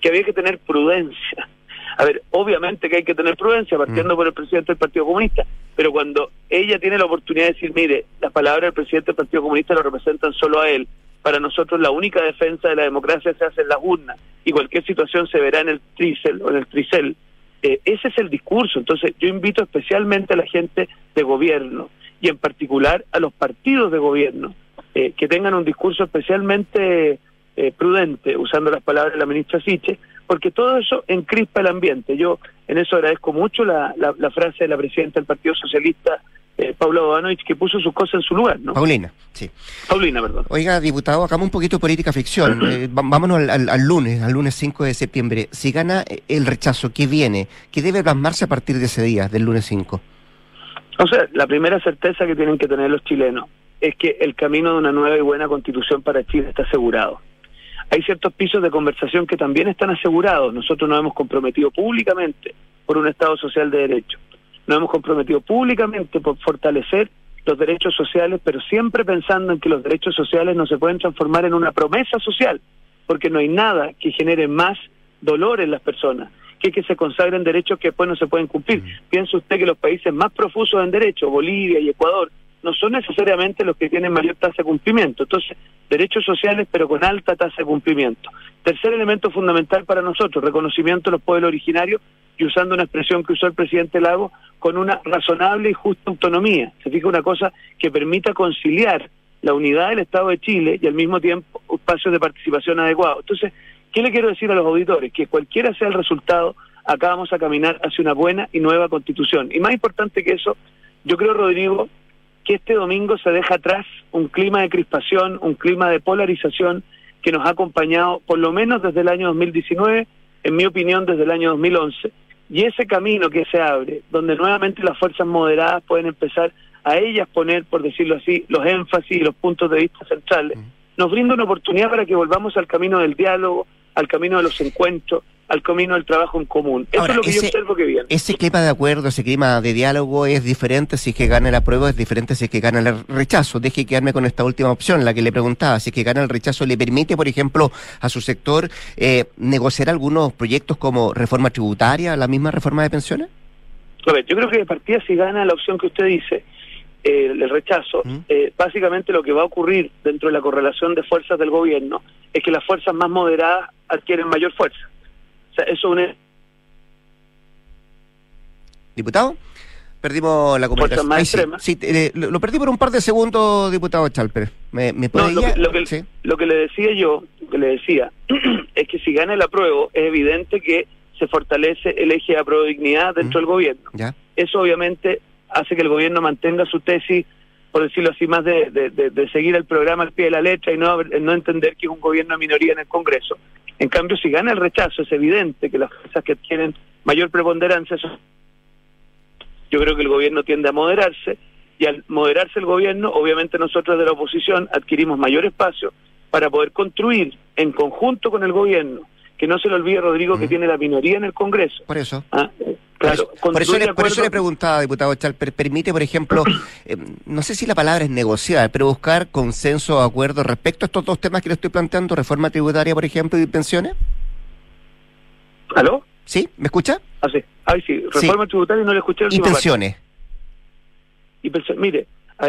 que había que tener prudencia. A ver, obviamente que hay que tener prudencia, partiendo por el presidente del Partido Comunista, pero cuando ella tiene la oportunidad de decir, mire, las palabras del presidente del Partido Comunista lo representan solo a él, para nosotros la única defensa de la democracia se hace en las urnas y cualquier situación se verá en el tricel o en el tricel, eh, ese es el discurso. Entonces yo invito especialmente a la gente de gobierno y en particular a los partidos de gobierno eh, que tengan un discurso especialmente eh, prudente, usando las palabras de la ministra Siche, porque todo eso encrispa el ambiente. Yo en eso agradezco mucho la, la, la frase de la presidenta del Partido Socialista, eh, Paula Bodanovich, que puso sus cosas en su lugar, ¿no? Paulina, sí. Paulina, perdón. Oiga, diputado, hagamos un poquito de política ficción. <clears throat> Eh, vámonos al, al- al lunes, al lunes 5 de septiembre. Si gana eh, el rechazo, ¿qué viene? ¿Qué debe plasmarse a partir de ese día, del lunes 5? O sea, la primera certeza que tienen que tener los chilenos es que el camino de una nueva y buena constitución para Chile está asegurado. Hay ciertos pisos de conversación que también están asegurados. Nosotros nos hemos comprometido públicamente por un Estado social de derecho. Nos hemos comprometido públicamente por fortalecer los derechos sociales, pero siempre pensando en que los derechos sociales no se pueden transformar en una promesa social, porque no hay nada que genere más dolor en las personas que que se consagren derechos que después no se pueden cumplir. Piensa usted que los países más profusos en derechos, Bolivia y Ecuador, no son necesariamente los que tienen mayor tasa de cumplimiento. Entonces, derechos sociales pero con alta tasa de cumplimiento. Tercer elemento fundamental para nosotros, reconocimiento de los pueblos originarios y usando una expresión que usó el presidente Lago, con una razonable y justa autonomía. Se fija una cosa que permita conciliar la unidad del Estado de Chile y al mismo tiempo espacios de participación adecuados. Entonces, ¿qué le quiero decir a los auditores? Que cualquiera sea el resultado, acá vamos a caminar hacia una buena y nueva constitución. Y más importante que eso, yo creo, Rodrigo, que este domingo se deja atrás un clima de crispación, un clima de polarización que nos ha acompañado por lo menos desde el año 2019, en mi opinión desde el año 2011. Y ese camino que se abre, donde nuevamente las fuerzas moderadas pueden empezar a ellas poner, por decirlo así, los énfasis y los puntos de vista centrales, nos brinda una oportunidad para que volvamos al camino del diálogo, al camino de los encuentros, al camino del trabajo en común. Eso Ahora, es lo que ese- yo observo que viene. Ese clima de acuerdo, ese clima de diálogo es diferente si es que gana la prueba, es diferente si es que gana el rechazo. Deje quedarme con esta última opción, la que le preguntaba. Si es que gana el rechazo, ¿le permite, por ejemplo, a su sector eh, negociar algunos proyectos como reforma tributaria, la misma reforma de pensiones? A ver, yo creo que de partida si gana la opción que usted dice, eh, el rechazo, eh, básicamente lo que va a ocurrir dentro de la correlación de fuerzas del gobierno es que las fuerzas más moderadas adquieren mayor fuerza. Sea, eso es un ¿Diputado? Perdimos la comunicación. sí, sí, eh, lo, lo perdí por un par de segundos, diputado Chalper. ¿Me, me puede No, lo que, lo, que, Sí. lo que le decía yo, lo que le decía, <clears throat> es que si gana el apruebo, es evidente que se fortalece el eje de dignidad dentro del gobierno. ¿Ya? Eso obviamente hace que el gobierno mantenga su tesis, por decirlo así, más de, de, seguir el programa al pie de la letra y no, no entender que es un gobierno de minoría en el Congreso. En cambio, si gana el rechazo, es evidente que las fuerzas que tienen mayor preponderancia son... Yo creo que el gobierno tiende a moderarse y al moderarse el gobierno, obviamente nosotros de la oposición adquirimos mayor espacio para poder construir en conjunto con el gobierno, que no se le olvide, Rodrigo, que tiene la minoría en el Congreso. Por eso. Ah, claro, por, eso, le, por eso le preguntaba, diputado Chalper, permite, por ejemplo, <clears throat> eh, no sé si la palabra es negociar, pero buscar consenso o acuerdo respecto a estos dos temas que le estoy planteando, reforma tributaria, por ejemplo, y pensiones. ¿Aló? ¿Sí? ¿Me escucha? Ah, sí. Ay, sí. Reforma tributaria no le escuché. Y pensiones. Y pensiones. Mire,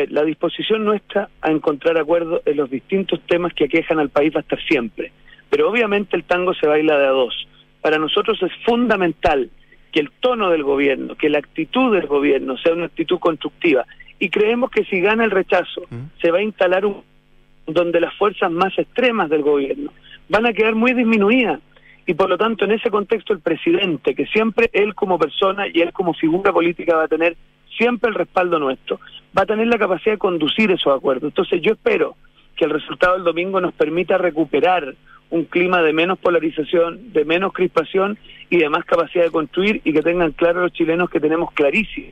la disposición nuestra a encontrar acuerdos en los distintos temas que aquejan al país va a estar siempre. Pero obviamente el tango se baila de a dos. Para nosotros es fundamental que el tono del gobierno, que la actitud del gobierno sea una actitud constructiva. Y creemos que si gana el rechazo, mm. se va a instalar un donde las fuerzas más extremas del gobierno van a quedar muy disminuidas. Y por lo tanto, en ese contexto, el presidente, que siempre él como persona y él como figura política va a tener siempre el respaldo nuestro, va a tener la capacidad de conducir esos acuerdos. Entonces yo espero que el resultado del domingo nos permita recuperar un clima de menos polarización, de menos crispación y de más capacidad de construir y que tengan claro los chilenos que tenemos clarísimo.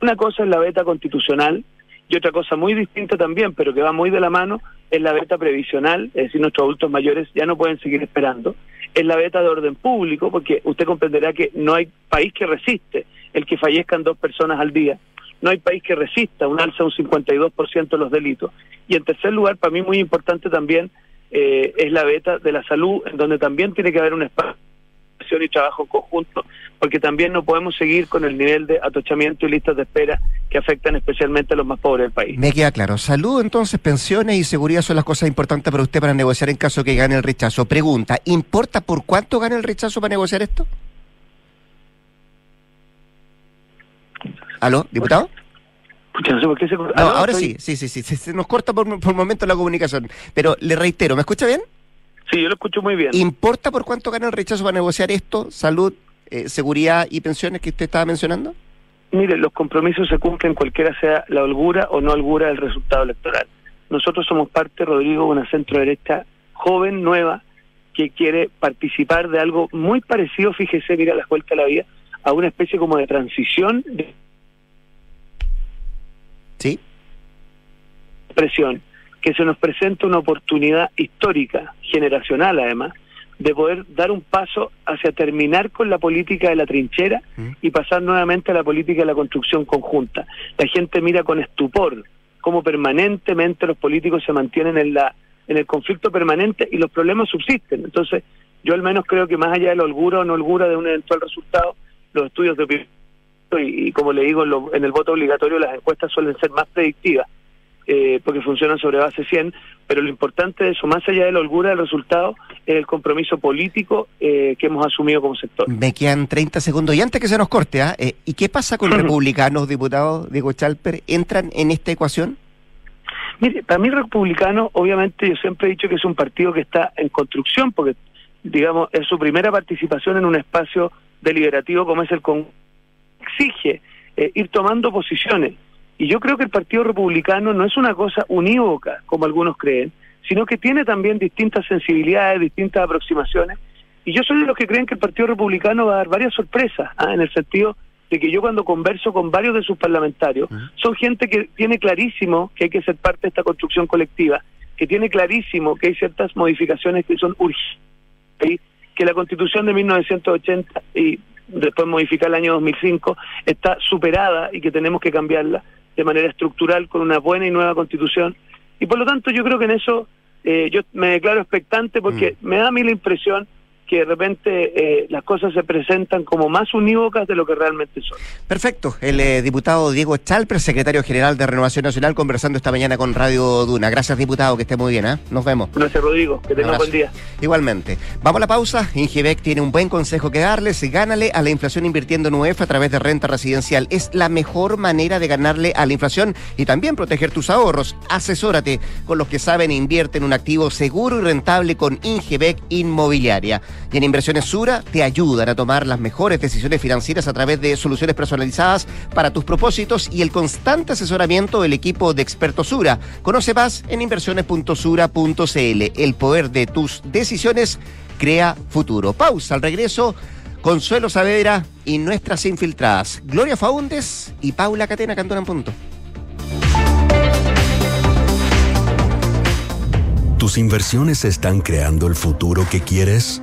Una cosa es la beta constitucional y otra cosa muy distinta también, pero que va muy de la mano, es la beta previsional, es decir, nuestros adultos mayores ya no pueden seguir esperando. Es la beta de orden público, porque usted comprenderá que no hay país que resiste el que fallezcan dos personas al día. No hay país que resista un alza de un 52% de los delitos. Y en tercer lugar, para mí muy importante también, eh, es la beta de la salud, en donde también tiene que haber un espacio y trabajo conjunto, porque también no podemos seguir con el nivel de atochamiento y listas de espera que afectan especialmente a los más pobres del país. Me queda claro. Salud, entonces, pensiones y seguridad son las cosas importantes para usted para negociar en caso que gane el rechazo. Pregunta, ¿importa por cuánto gane el rechazo para negociar esto? ¿Aló, diputado? No sé por qué se No, ahora sí, sí, sí, sí, se nos corta por, por momento la comunicación. Pero le reitero, ¿me escucha bien? Sí, yo lo escucho muy bien. ¿Importa por cuánto gana el rechazo para negociar esto, salud, eh, seguridad y pensiones que usted estaba mencionando? Mire, los compromisos se cumplen cualquiera sea la holgura o no holgura del resultado electoral. Nosotros somos parte, Rodrigo, de una centro derecha joven, nueva, que quiere participar de algo muy parecido, fíjese, mira la vuelta a la vida, a una especie como de transición de ¿Sí? Presión, que se nos presenta una oportunidad histórica, generacional además, de poder dar un paso hacia terminar con la política de la trinchera mm. y pasar nuevamente a la política de la construcción conjunta. La gente mira con estupor cómo permanentemente los políticos se mantienen en la en el conflicto permanente y los problemas subsisten. Entonces, yo al menos creo que más allá de la holgura o no holgura de un eventual resultado, los estudios de opinión y, como le digo, en, el voto obligatorio las encuestas suelen ser más predictivas eh, porque funcionan sobre base 100, pero lo importante de eso, más allá de la holgura del resultado, es el compromiso político eh, que hemos asumido como sector. Me quedan 30 segundos y antes que se nos corte, ¿ah? eh, ¿y qué pasa con los <laughs> republicanos, diputados Diego Chalper? ¿Entran en esta ecuación? Mire, para mí republicano, obviamente yo siempre he dicho que es un partido que está en construcción, porque digamos es su primera participación en un espacio deliberativo como es el Congreso exige eh, ir tomando posiciones. Y yo creo que el Partido Republicano no es una cosa unívoca, como algunos creen, sino que tiene también distintas sensibilidades, distintas aproximaciones. Y yo soy de los que creen que el Partido Republicano va a dar varias sorpresas, ¿ah? en el sentido de que yo cuando converso con varios de sus parlamentarios, son gente que tiene clarísimo que hay que ser parte de esta construcción colectiva, que tiene clarísimo que hay ciertas modificaciones que son urgentes, que la Constitución de 1980 y después modificar el año 2005, está superada y que tenemos que cambiarla de manera estructural con una buena y nueva constitución. Y por lo tanto yo creo que en eso eh, yo me declaro expectante porque mm. me da a mí la impresión que de repente eh, las cosas se presentan como más unívocas de lo que realmente son. Perfecto. El eh, diputado Diego Chalper, secretario general de Renovación Nacional, conversando esta mañana con Radio Duna. Gracias, diputado, que esté muy bien. ¿eh? Nos vemos. Gracias, Rodrigo. Que tenga un buen día. Igualmente. Vamos a la pausa. Ingebec tiene un buen consejo que darles. Gánale a la inflación invirtiendo en UEF a través de renta residencial. Es la mejor manera de ganarle a la inflación y también proteger tus ahorros. Asesórate con los que saben e invierten en un activo seguro y rentable con Ingebec Inmobiliaria. Y en Inversiones Sura te ayudan a tomar las mejores decisiones financieras a través de soluciones personalizadas para tus propósitos y el constante asesoramiento del equipo de expertos Sura. Conoce más en inversiones.sura.cl. El poder de tus decisiones crea futuro. Pausa al regreso. Consuelo Saavedra y nuestras infiltradas, Gloria Faúndes y Paula Catena Cantona en punto. ¿Tus inversiones están creando el futuro que quieres?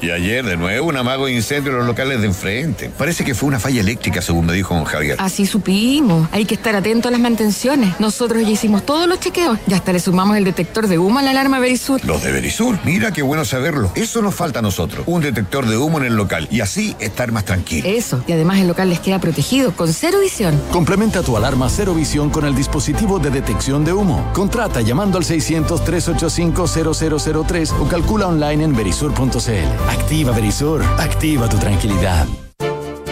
Y ayer, de nuevo, un amago de incendio en los locales de enfrente. Parece que fue una falla eléctrica, según me dijo don Javier. Así supimos. Hay que estar atento a las mantenciones. Nosotros ya hicimos todos los chequeos. Ya hasta le sumamos el detector de humo a la alarma Verisur. Los de Verisur. Mira qué bueno saberlo. Eso nos falta a nosotros. Un detector de humo en el local. Y así estar más tranquilo. Eso. Y además el local les queda protegido con cero visión. Complementa tu alarma cero visión con el dispositivo de detección de humo. Contrata llamando al 600-385-0003 o calcula online en verisur.cl. Activa Verisur. Activa tu tranquilidad.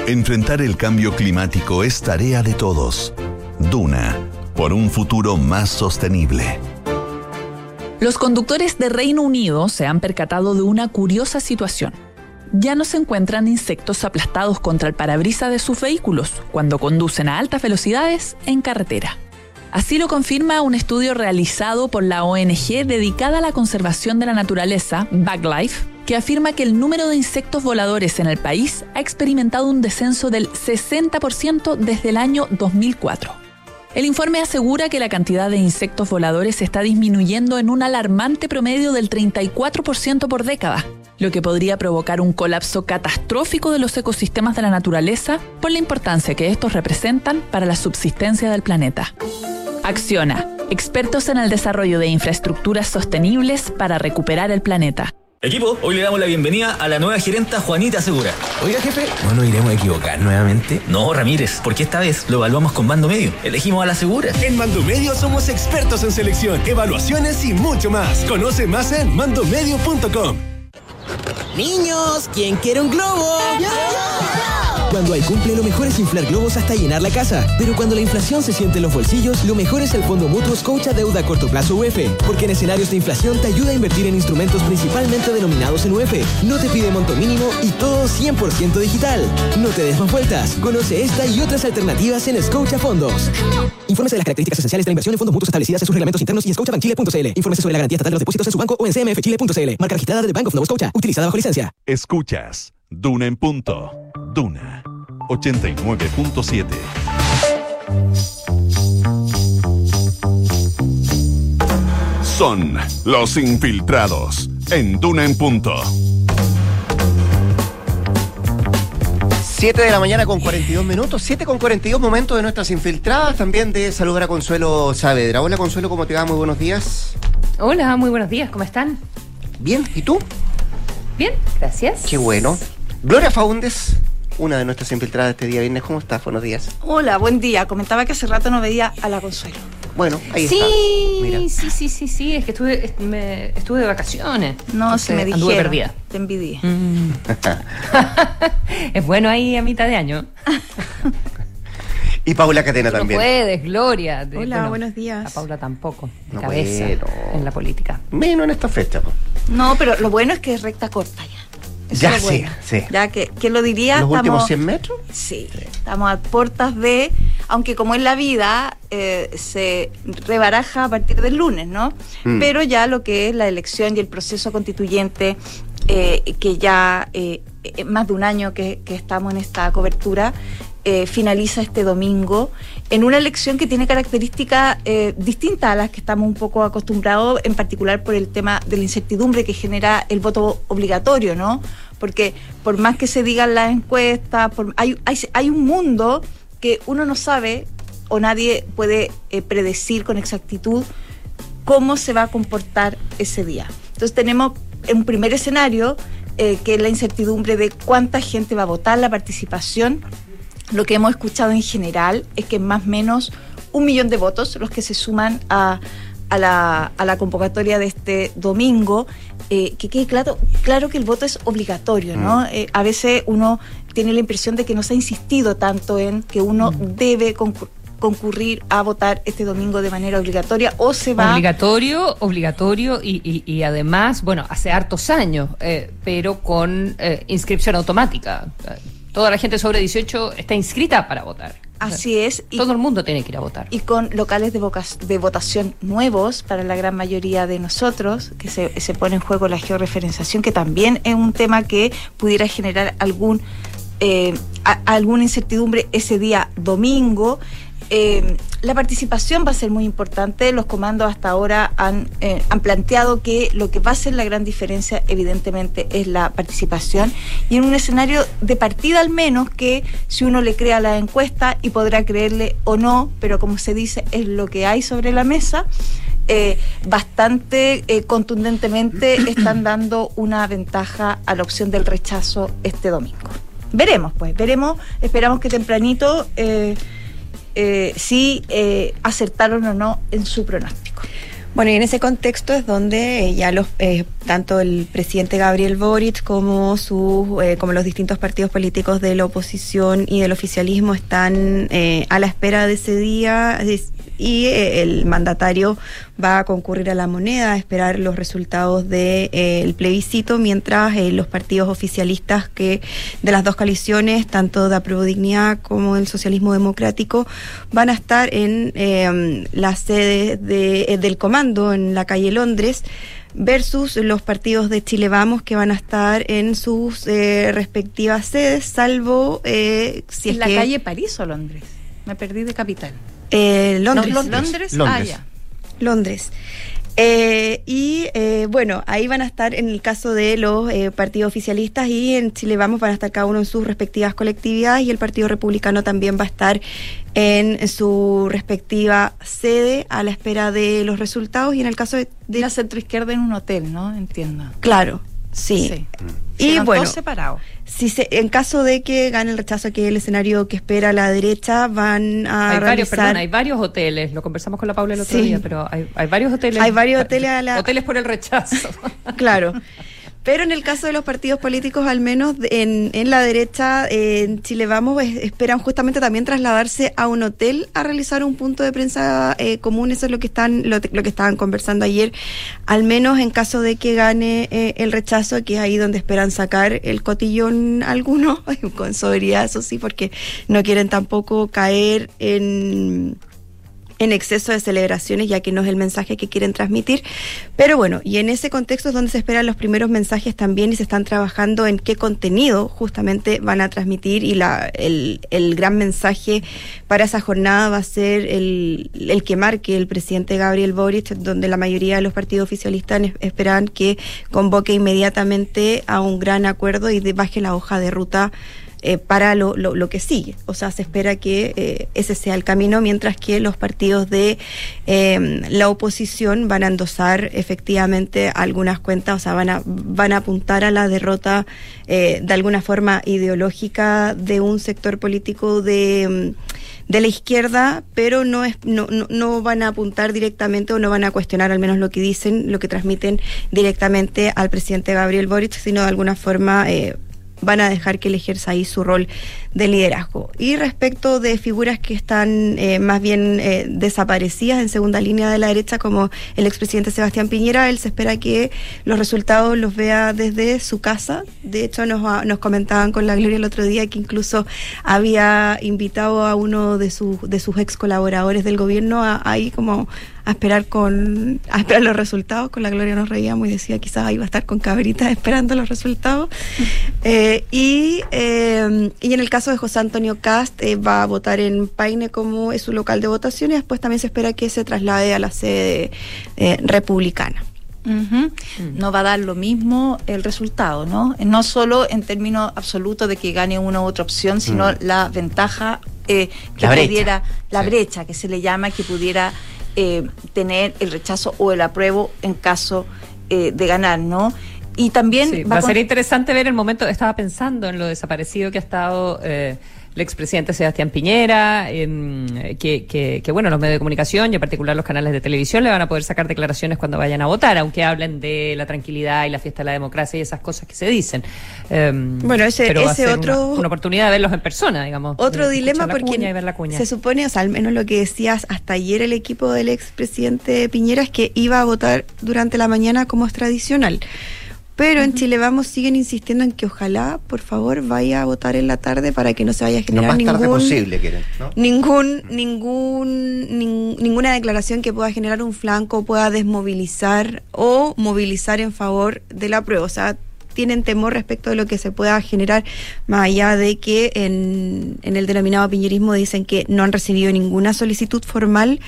Enfrentar el cambio climático es tarea de todos. Duna, por un futuro más sostenible. Los conductores de Reino Unido se han percatado de una curiosa situación. Ya no se encuentran insectos aplastados contra el parabrisa de sus vehículos cuando conducen a altas velocidades en carretera. Así lo confirma un estudio realizado por la ONG dedicada a la conservación de la naturaleza, Backlife, que afirma que el número de insectos voladores en el país ha experimentado un descenso del 60% desde el año 2004. El informe asegura que la cantidad de insectos voladores está disminuyendo en un alarmante promedio del 34% por década, lo que podría provocar un colapso catastrófico de los ecosistemas de la naturaleza por la importancia que estos representan para la subsistencia del planeta. Acciona, expertos en el desarrollo de infraestructuras sostenibles para recuperar el planeta. Equipo, hoy le damos la bienvenida a la nueva gerenta Juanita Segura. Oiga, jefe, ¿no nos iremos a equivocar nuevamente? No, Ramírez, porque esta vez lo evaluamos con Mando Medio. Elegimos a la Segura. En Mando Medio somos expertos en selección, evaluaciones y mucho más. Conoce más en mandomedio.com. Niños, ¿quién quiere un globo? Cuando hay cumple, lo mejor es inflar globos hasta llenar la casa. Pero cuando la inflación se siente en los bolsillos, lo mejor es el Fondo Mutuo Scotia Deuda a Corto Plazo UF. Porque en escenarios de inflación te ayuda a invertir en instrumentos principalmente denominados en UF. No te pide monto mínimo y todo 100% digital. No te des más vueltas. Conoce esta y otras alternativas en Scotia Fondos. Infórmese de las características esenciales de la inversión en fondos mutuos establecidas en sus reglamentos internos y scotiabankchile.cl. Infórmese sobre la garantía estatal de los depósitos en su banco o en cmfchile.cl. Marca registrada de Bank of Nova Scotia. Utilizada bajo licencia. Escuchas Duna en punto. Duna 89.7. Son los infiltrados en Duna en punto. 7 de la mañana con 42 minutos, 7 con 42 momentos de nuestras infiltradas, también de saludar a Consuelo Saavedra. Hola Consuelo, ¿cómo te va? Muy buenos días. Hola, muy buenos días, ¿cómo están? Bien, ¿y tú? Bien, gracias. Qué bueno. Gloria Faúndes, una de nuestras infiltradas este día viernes. ¿Cómo estás? Buenos días. Hola, buen día. Comentaba que hace rato no veía a la Consuelo. Bueno, ahí sí, está. Mira. Sí, sí, sí, sí, es que estuve, est- me- estuve de vacaciones. No, se me dijeron. Anduve perdida. Te envidié. Mm. <laughs> es bueno ahí a mitad de año. <laughs> Y Paula Catena también. No puedes, Gloria. De- Hola, buenos días. A Paula tampoco. De No cabeza puedo. en la política. Menos en esta fecha. po. No, pero lo bueno es que es recta corta ya. Eso Ya es sí, bueno. sí. Ya que, ¿quién lo diría? ¿Los últimos Estamos- 100 metros? Sí, estamos a puertas de, aunque como en la vida eh, se rebaraja a partir del lunes, ¿no? Mm. Pero ya lo que es la elección y el proceso constituyente, eh, que ya eh, eh, más de un año que, que estamos en esta cobertura, finaliza este domingo en una elección que tiene características eh, distintas a las que estamos un poco acostumbrados, en particular por el tema de la incertidumbre que genera el voto obligatorio, ¿no? Porque por más que se digan las encuestas, por, hay, hay, hay un mundo que uno no sabe o nadie puede eh, predecir con exactitud cómo se va a comportar ese día. Entonces tenemos un primer escenario eh, que es la incertidumbre de cuánta gente va a votar, la participación. Lo que hemos escuchado en general es que más o menos un millón de votos los que se suman a, a, la, a la, convocatoria de este domingo. Eh, que quede claro, claro que el voto es obligatorio, ¿no? Mm. Eh, a veces uno tiene la impresión de que no se ha insistido tanto en que uno mm. debe concurrir concurrir a votar este domingo de manera obligatoria o se va... Obligatorio, obligatorio y, y, y además, bueno, hace hartos años, eh, pero con eh, inscripción automática. Toda la gente sobre 18 está inscrita para votar. Así es. Y, todo el mundo tiene que ir a votar. Y con locales de, de votación nuevos para la gran mayoría de nosotros, que se, se pone en juego la georreferenciación, que también es un tema que pudiera generar algún eh, a, alguna incertidumbre ese día domingo. Eh, la participación va a ser muy importante. Los comandos hasta ahora han, eh, han planteado que lo que va a ser la gran diferencia, evidentemente, es la participación. Y en un escenario de partida, al menos, que si uno le crea la encuesta y podrá creerle o no, pero como se dice, es lo que hay sobre la mesa. Eh, bastante contundentemente <clears throat> están dando una ventaja a la opción del rechazo este domingo. Veremos, pues, veremos, esperamos que tempranito eh, eh, si eh, acertaron o no en su pronóstico. Bueno, y en ese contexto es donde ya los eh, tanto el presidente Gabriel Boric como sus eh, como los distintos partidos políticos de la oposición y del oficialismo están eh, a la espera de ese día y el mandatario va a concurrir a la moneda a esperar los resultados del plebiscito mientras los partidos oficialistas que de las dos coaliciones tanto de Apruebo Dignidad como el Socialismo Democrático van a estar en la sede de, del comando en la calle Londres versus los partidos de Chile Vamos que van a estar en sus eh, respectivas sedes, salvo eh, si ¿En es la que... calle París o Londres? Me perdí de capital. Eh, Londres. No, Londres. Londres. Ah, ya. Londres. Eh, y eh, bueno, ahí van a estar en el caso de los eh, partidos oficialistas y en Chile Vamos van a estar cada uno en sus respectivas colectividades y el Partido Republicano también va a estar en su respectiva sede a la espera de los resultados y en el caso de, de la centroizquierda en un hotel, ¿no? Entiendo. Claro, sí. sí. Y bueno, separados. Si se, en caso de que gane el rechazo, que es el escenario que espera la derecha, van a hay realizar... varios, perdón, hay varios hoteles, lo conversamos con la Paula el otro Sí. día, pero hay, hay varios hoteles. Hay varios hoteles a la- Hoteles por el rechazo. <laughs> Claro. Pero en el caso de los partidos políticos, al menos en, en la derecha, en Chile Vamos, es- esperan justamente también trasladarse a un hotel a realizar un punto de prensa eh, común. Eso es lo que están lo, lo que estaban conversando ayer. Al menos en caso de que gane eh, el rechazo, que es ahí donde esperan sacar el cotillón alguno, <laughs> con sobriedad, eso sí, porque no quieren tampoco caer en en exceso de celebraciones, ya que no es el mensaje que quieren transmitir. Pero bueno, y en ese contexto es donde se esperan los primeros mensajes también y se están trabajando en qué contenido justamente van a transmitir y la, el, el gran mensaje para esa jornada va a ser el, el que marque el presidente Gabriel Boric, donde la mayoría de los partidos oficialistas es- esperan que convoque inmediatamente a un gran acuerdo y baje la hoja de ruta eh, para lo, que sigue. O sea, se espera que eh, ese sea el camino, mientras que los partidos de eh, la oposición van a endosar efectivamente algunas cuentas, o sea, van a, van a apuntar a la derrota eh, de alguna forma ideológica de un sector político de... mm, de la izquierda, pero no, es, no, no, no van a apuntar directamente o no van a cuestionar al menos lo que dicen, lo que transmiten directamente al presidente Gabriel Boric, sino de alguna forma van a dejar que él ejerza ahí su rol de liderazgo. Y respecto de figuras que están eh, más bien eh, desaparecidas en segunda línea de la derecha, como el expresidente Sebastián Piñera, él se espera que los resultados los vea desde su casa. De hecho, nos, ha- nos comentaban con la Gloria el otro día que incluso había invitado a uno de sus, de sus ex colaboradores del gobierno a, ahí como a esperar con a esperar los resultados. Con la Gloria nos reíamos y decía quizás iba a estar con cabritas esperando los resultados. <laughs> Eh, y, y en el caso de José Antonio Cast, eh, va a votar en Paine como es su local de votación y después también se espera que se traslade a la sede eh, republicana. Ujú. No va a dar lo mismo el resultado, ¿no? No solo en términos absolutos de que gane una u otra opción, sino Mm. la ventaja eh, que La brecha. pudiera, la brecha que se le llama, que pudiera eh, tener el rechazo o el apruebo en caso eh, de ganar, ¿no? Y también Sí, va a ser interesante ver el momento. Estaba pensando en lo desaparecido que ha estado eh, el expresidente Sebastián Piñera, em, que, que, que, bueno, los medios de comunicación y en particular los canales de televisión le van a poder sacar declaraciones cuando vayan a votar, aunque hablen de la tranquilidad y la fiesta de la democracia y esas cosas que se dicen. Em, Bueno, ese- pero va a ese ser otro- Una, una oportunidad de verlos en persona, digamos. Otro de dilema porque cuña y ver la cuña. se supone, o sea, al menos lo que decías hasta ayer el equipo del expresidente Piñera es que iba a votar durante la mañana como es tradicional. Pero en Chile Vamos siguen insistiendo en que ojalá, por favor, vaya a votar en la tarde para que no se vaya a Lo generar más ningún tarde posible quieren, ¿no? ningún ningún nin- ninguna declaración que pueda generar un flanco pueda desmovilizar o movilizar en favor de la prueba. O sea tienen temor respecto de lo que se pueda generar más allá de que en, en el denominado piñerismo dicen que no han recibido ninguna solicitud formal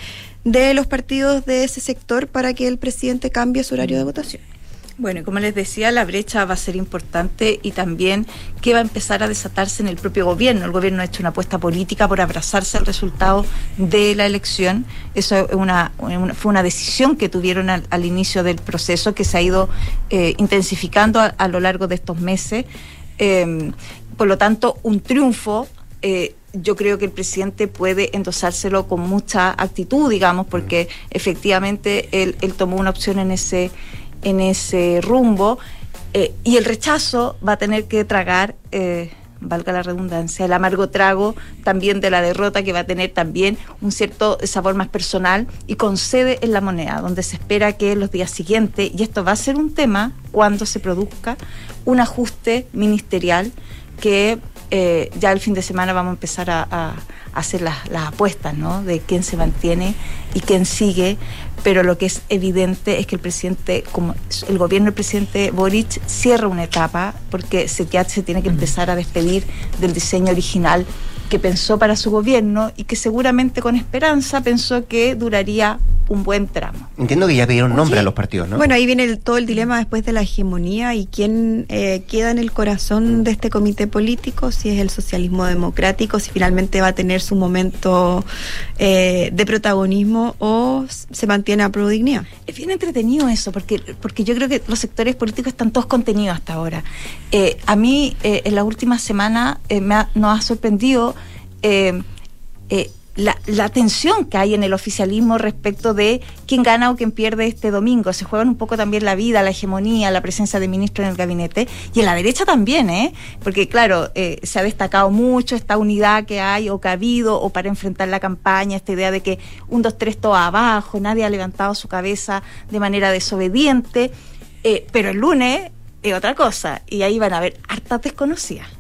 de los partidos de ese sector para que el presidente cambie su horario de votación Bueno, como les decía, la brecha va a ser importante y también que va a empezar a desatarse en el propio gobierno. El gobierno ha hecho una apuesta política por abrazarse al resultado de la elección. Eso es una, fue una decisión que tuvieron al, al inicio del proceso que se ha ido eh, intensificando a, lo largo de estos meses. Eh, por lo tanto, un triunfo eh, yo creo que el presidente puede endosárselo con mucha actitud, digamos, porque efectivamente él tomó una opción en ese, en ese rumbo eh, y el rechazo va a tener que tragar, eh, valga la redundancia, el amargo trago también de la derrota que va a tener también un cierto sabor más personal y con sede en la moneda, donde se espera que los días siguientes, y esto va a ser un tema cuando se produzca un ajuste ministerial que eh, ya el fin de semana vamos a empezar a, hacer las, las apuestas, ¿no? De quién se mantiene y quién sigue, pero lo que es evidente es que el presidente, como el gobierno del presidente Boric cierra una etapa porque se, ya se tiene que empezar a despedir del diseño original que pensó para su gobierno y que seguramente con esperanza pensó que duraría un buen tramo. Entiendo que ya pidieron nombre a los partidos, ¿no? Bueno, ahí viene el- todo el dilema después de la hegemonía y quién eh, queda en el corazón de este comité político, si es el socialismo democrático, si finalmente va a tener su momento eh, de protagonismo o se mantiene a pro dignidad. Es bien entretenido eso, porque, porque yo creo que los sectores políticos están todos contenidos hasta ahora. Eh, a mí, eh, en la última semana, eh, me ha- nos ha sorprendido eh, eh, la, la tensión que hay en el oficialismo respecto de quién gana o quién pierde este domingo. Se juegan un poco también la vida, la hegemonía, la presencia de ministros en el gabinete. Y en la derecha también, ¿eh? Porque, claro, eh, se ha destacado mucho esta unidad que hay o que ha habido o para enfrentar la campaña, esta idea de que un, dos, tres, todo abajo, nadie ha levantado su cabeza de manera desobediente. Eh, pero el lunes es otra cosa y ahí van a haber hartas desconocidas.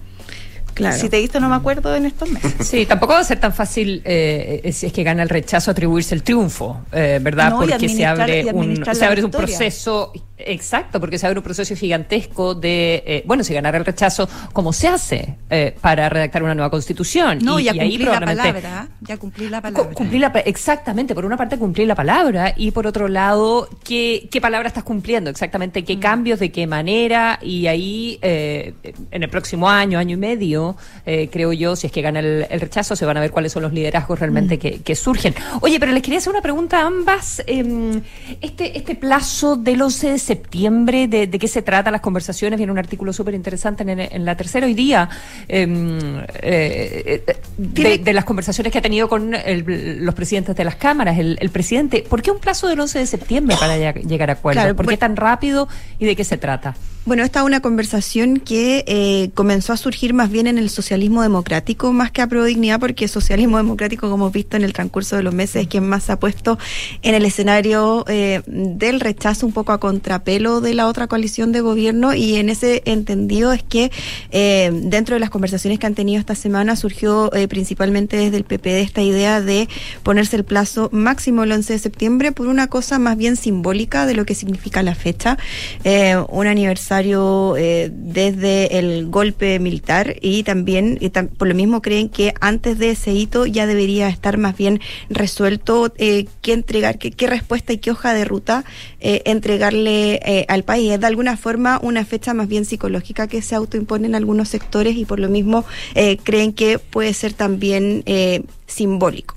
Claro. Si te diste, no me acuerdo en estos meses. Sí, tampoco va a ser tan fácil, eh, si es que gana el rechazo, atribuirse el triunfo, eh, ¿verdad? No, porque se abre un, se abre un proceso, exacto, porque se abre un proceso gigantesco de, eh, bueno, si ganara el rechazo, ¿cómo se hace eh, para redactar una nueva constitución? No, y, a ahí cumplir la palabra, ya cumplir la palabra. Cu- Cumplir la, pa- exactamente, por una parte cumplir la palabra y por otro lado, ¿qué, qué palabra estás cumpliendo? Exactamente, Mm. qué cambios, de qué manera y ahí eh, en el próximo año, año y medio, eh, creo yo, si es que gana el, el rechazo, se van a ver cuáles son los liderazgos realmente Mm. que, que surgen. Oye, pero les quería hacer una pregunta a ambas. em, este, este plazo del 11 de septiembre, de, de qué se trata las conversaciones? Viene un artículo súper interesante en, en la tercera hoy día. em, eh, eh, de, de las conversaciones que ha tenido con el- los presidentes de las cámaras, el, el presidente. ¿Por qué un plazo del 11 de septiembre para lleg- llegar a acuerdos? Claro, ¿Por qué bueno. tan rápido y de qué se trata? Bueno, esta es una conversación que eh, comenzó a surgir más bien en el socialismo democrático, más que a Pro Dignidad, porque socialismo <laughs> democrático, como hemos visto en el transcurso de los meses, es quien más se ha puesto en el escenario eh, del rechazo un poco a contrapelo de la otra coalición de gobierno. Y en ese entendido es que eh, dentro de las conversaciones que han tenido esta semana surgió eh, principalmente desde el PPD esta idea de ponerse el plazo máximo el 11 de septiembre por una cosa más bien simbólica de lo que significa la fecha, eh, un aniversario eh, desde el golpe militar y también por lo mismo creen que antes de ese hito ya debería estar más bien resuelto eh, qué entregar, qué, qué respuesta y qué hoja de ruta eh, entregarle al país. Es de alguna forma una fecha más bien psicológica que se autoimpone en algunos sectores y por lo mismo creen que puede ser también simbólico.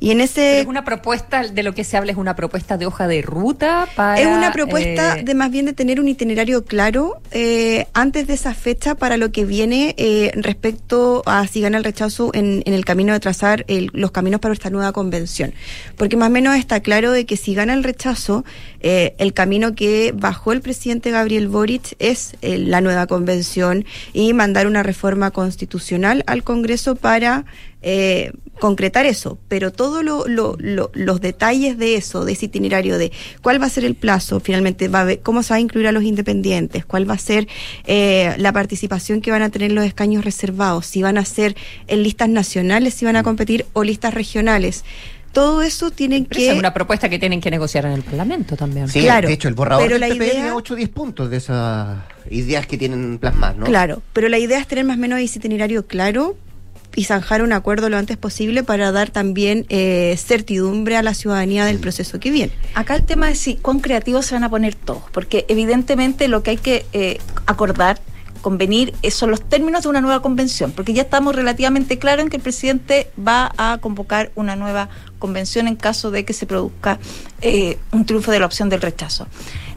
Y en ese... Es una propuesta, de lo que se habla es una propuesta de hoja de ruta para... Es una propuesta eh, de más bien de tener un itinerario claro eh, antes de esa fecha para lo que viene eh, respecto a si gana el rechazo en, en el camino de trazar el- los caminos para esta nueva convención. Porque más o menos está claro de que si gana el rechazo, eh, el camino que bajó el presidente Gabriel Boric es eh, la nueva convención y mandar una reforma constitucional al Congreso para eh, concretar eso, pero todos lo, lo- lo- los detalles de eso, de ese itinerario, de cuál va a ser el plazo, finalmente, va a haber- cómo se va a incluir a los independientes, cuál va a ser eh, la participación que van a tener los escaños reservados, si van a ser en listas nacionales, si van a competir o listas regionales. Todo eso tienen pero que... esa es una propuesta que tienen que negociar en el Parlamento también. Sí, Claro, de hecho, el borrador pero del la PP idea- tiene 8 o 10 puntos de esas ideas que tienen plasmadas, ¿no? Claro, pero la idea es tener más o menos ese itinerario claro y zanjar un acuerdo lo antes posible para dar también eh, certidumbre a la ciudadanía del proceso que viene. Acá el tema es si cuán creativos se van a poner todos, porque evidentemente lo que hay que eh, acordar, convenir, eh, son los términos de una nueva convención, porque ya estamos relativamente claros en que el presidente va a convocar una nueva convención en caso de que se produzca un triunfo de la opción del rechazo.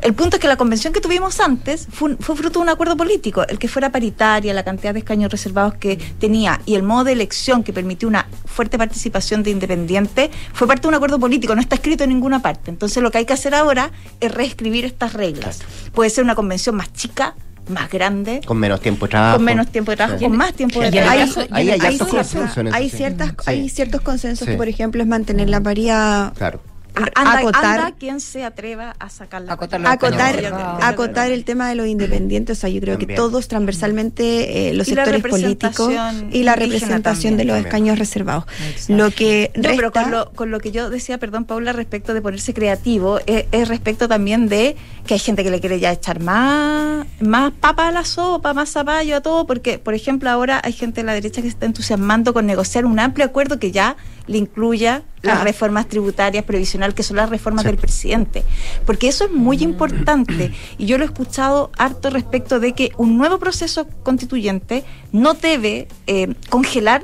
El punto es que la convención que tuvimos antes fue, fruto de un acuerdo político, el que fuera paritaria, la cantidad de escaños reservados que tenía y el modo de elección que permitió una fuerte participación de independientes fue parte de un acuerdo político, no está escrito en ninguna parte. Entonces lo que hay que hacer ahora es reescribir estas reglas. Puede ser una convención más chica, más grande, Con menos tiempo de trabajo. con menos tiempo de trabajo, Sí. con más tiempo de trabajo. hay hay, hay ciertas, Sí. hay ciertos consensos Sí. que, por ejemplo, es mantener la paridad, Claro. Anda, acotar, anda quien se atreva a sacar la Acotar acotar, acotar el tema de los independientes. O sea, yo creo que todos transversalmente, eh, los Y sectores políticos y la representación de los también. escaños reservados. Lo que No, pero resta- con lo, con lo que yo decía, perdón, Paula, respecto de ponerse creativo, es, es respecto también de que hay gente que le quiere ya echar más, más papa a la sopa, más zapallo a todo, porque, por ejemplo, ahora hay gente de la derecha que se está entusiasmando con negociar un amplio acuerdo que ya le incluya las Ah. reformas tributarias previsional, que son las reformas del presidente. Porque eso es muy importante. Y yo lo he escuchado harto respecto de que un nuevo proceso constituyente no debe eh, congelar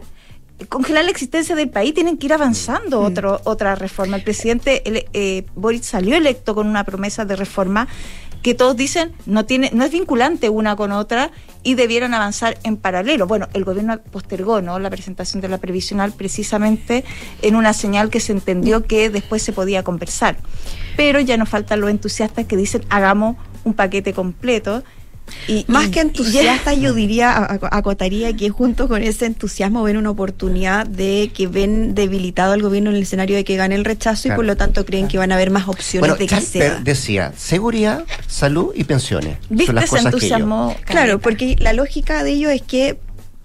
congelar la existencia del país, tienen que ir avanzando otro, otra reforma. El presidente el, eh, Boric salió electo con una promesa de reforma que todos dicen no tiene no es vinculante una con otra y debieran avanzar en paralelo. Bueno, el gobierno postergó ¿no? la presentación de la previsional precisamente en una señal que se entendió que después se podía conversar. Pero ya nos faltan los entusiastas que dicen hagamos un paquete completo. Y, Más y- que entusiasta, yo diría, acotaría que junto con ese entusiasmo ven una oportunidad de que ven debilitado al gobierno en el escenario de que gane el rechazo y por lo tanto creen que van a haber más opciones Bueno, de sea. decía seguridad, salud y pensiones. ¿Viste? Son las cosas que Claro, porque la lógica de ello es que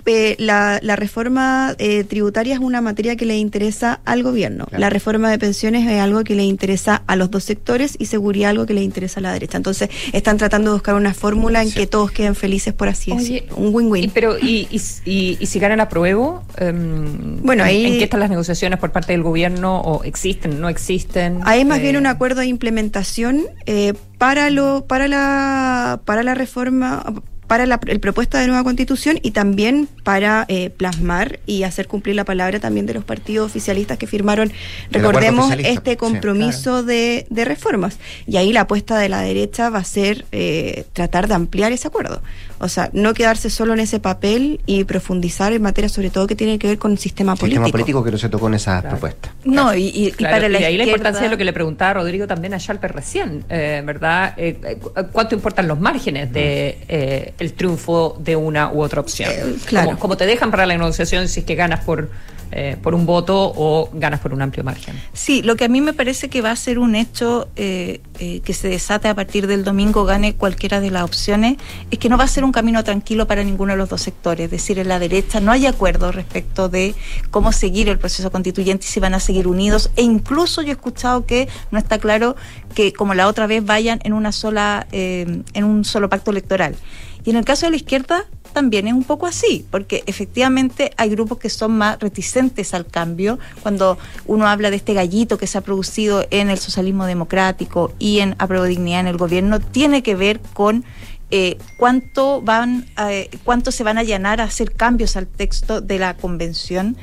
eh, la, la reforma eh, tributaria es una materia que le interesa al gobierno. Claro. La reforma de pensiones es algo que le interesa a los dos sectores y seguridad algo que le interesa a la derecha. Entonces están tratando de buscar una fórmula en que todos queden felices, por así Oye, decirlo. Un win-win. Y, pero, y, y, y- y si ganan apruebo, Bueno, ¿en- ahí- ¿en qué están las negociaciones por parte del gobierno? ¿O existen, no existen? Hay más Eh, bien un acuerdo de implementación eh, para lo para la para la reforma para la el propuesta de nueva constitución y también para eh, plasmar y hacer cumplir la palabra también de los partidos oficialistas que firmaron, recordemos, este Sí, compromiso de, de reformas. Y ahí la apuesta de la derecha va a ser eh, tratar de ampliar ese acuerdo. O sea, no quedarse solo en ese papel y profundizar en materia sobre todo que tiene que ver con el sistema, Sistema político. político que no se tocó en esas propuestas. No, y, y- y Claro, la y ahí la importancia de lo que le preguntaba Rodrigo también a Schalper recién, eh, ¿verdad? Eh, eh, cu- ¿Cuánto importan los márgenes de eh, el triunfo de una u otra opción? claro. Como, como te dejan para la negociación si es que ganas por, eh, por un voto o ganas por un amplio margen. Sí, lo que a mí me parece que va a ser un hecho eh, eh, que se desate a partir del domingo, gane cualquiera de las opciones, es que no va a ser un camino tranquilo para ninguno de los dos sectores. Es decir, en la derecha no hay acuerdo respecto de cómo seguir el proceso constituyente y si van a seguir unidos. E incluso yo he escuchado que no está claro que, como la otra vez, vayan en una sola, eh, en un solo pacto electoral. Y en el caso de la izquierda también es un poco así, porque efectivamente hay grupos que son más reticentes al cambio. Cuando uno habla de este gallito que se ha producido en el socialismo democrático y en Apruebo Dignidad en el gobierno, tiene que ver con eh, cuánto van, eh, cuánto se van a allanar a hacer cambios al texto de la convención.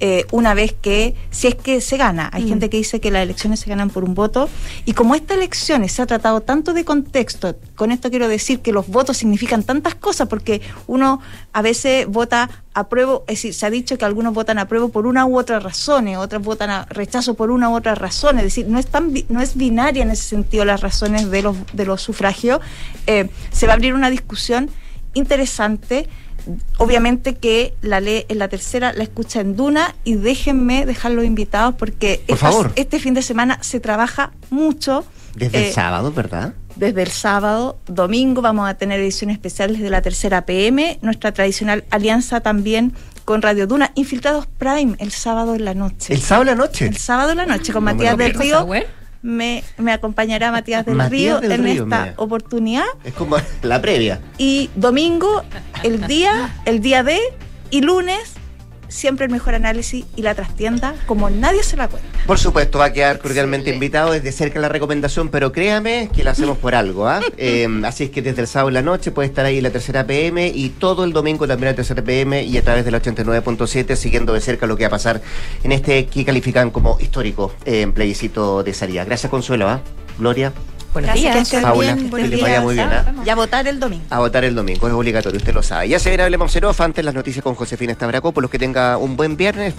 Eh, una vez que, si es que se gana, hay Mm. gente que dice que las elecciones se ganan por un voto, y como estas elecciones se ha tratado tanto de contexto, con esto quiero decir que los votos significan tantas cosas, porque uno a veces vota apruebo, es decir, se ha dicho que algunos votan apruebo por una u otra razón, y otros votan a rechazo por una u otra razón, es decir, no es tan no es binaria en ese sentido las razones de los de los sufragios. Eh, se va a abrir una discusión interesante. Obviamente que la ley en la tercera la escucha en Duna y déjenme dejar los invitados porque Por estas- favor. este fin de semana se trabaja mucho. Desde Eh, el sábado, ¿verdad? desde el sábado, domingo vamos a tener ediciones especiales de la tercera PM, nuestra tradicional alianza también con Radio Duna, Infiltrados Prime el sábado en la noche. ¿El sábado en la noche? El sábado en la noche con No Matías del. Río. Me, me acompañará Matías del Matías Río del en Río, esta mira. oportunidad. Es como la previa. Y domingo, el día, el día de, y lunes, siempre el mejor análisis y la trastienda como nadie se la cuenta. Por supuesto, va a quedar cordialmente invitado desde cerca la recomendación, pero créame que la hacemos por algo. ¿ah? <laughs> Eh, así es que desde el sábado en la noche puede estar ahí la tercera PM y todo el domingo también la tercera PM y a través del 89.7 siguiendo de cerca lo que va a pasar en este que califican como histórico eh, plebiscito de salida. Gracias, Consuelo. ¿ah? Gloria, Buenos Gracias, días. Paula, bien, que buenos les vaya muy bien. ¿ah? Y a votar el domingo. A votar el domingo, es obligatorio, usted lo sabe. Ya se viene Hablemos Cero, antes las noticias con Josefina Estabraco, por los que tenga un buen viernes.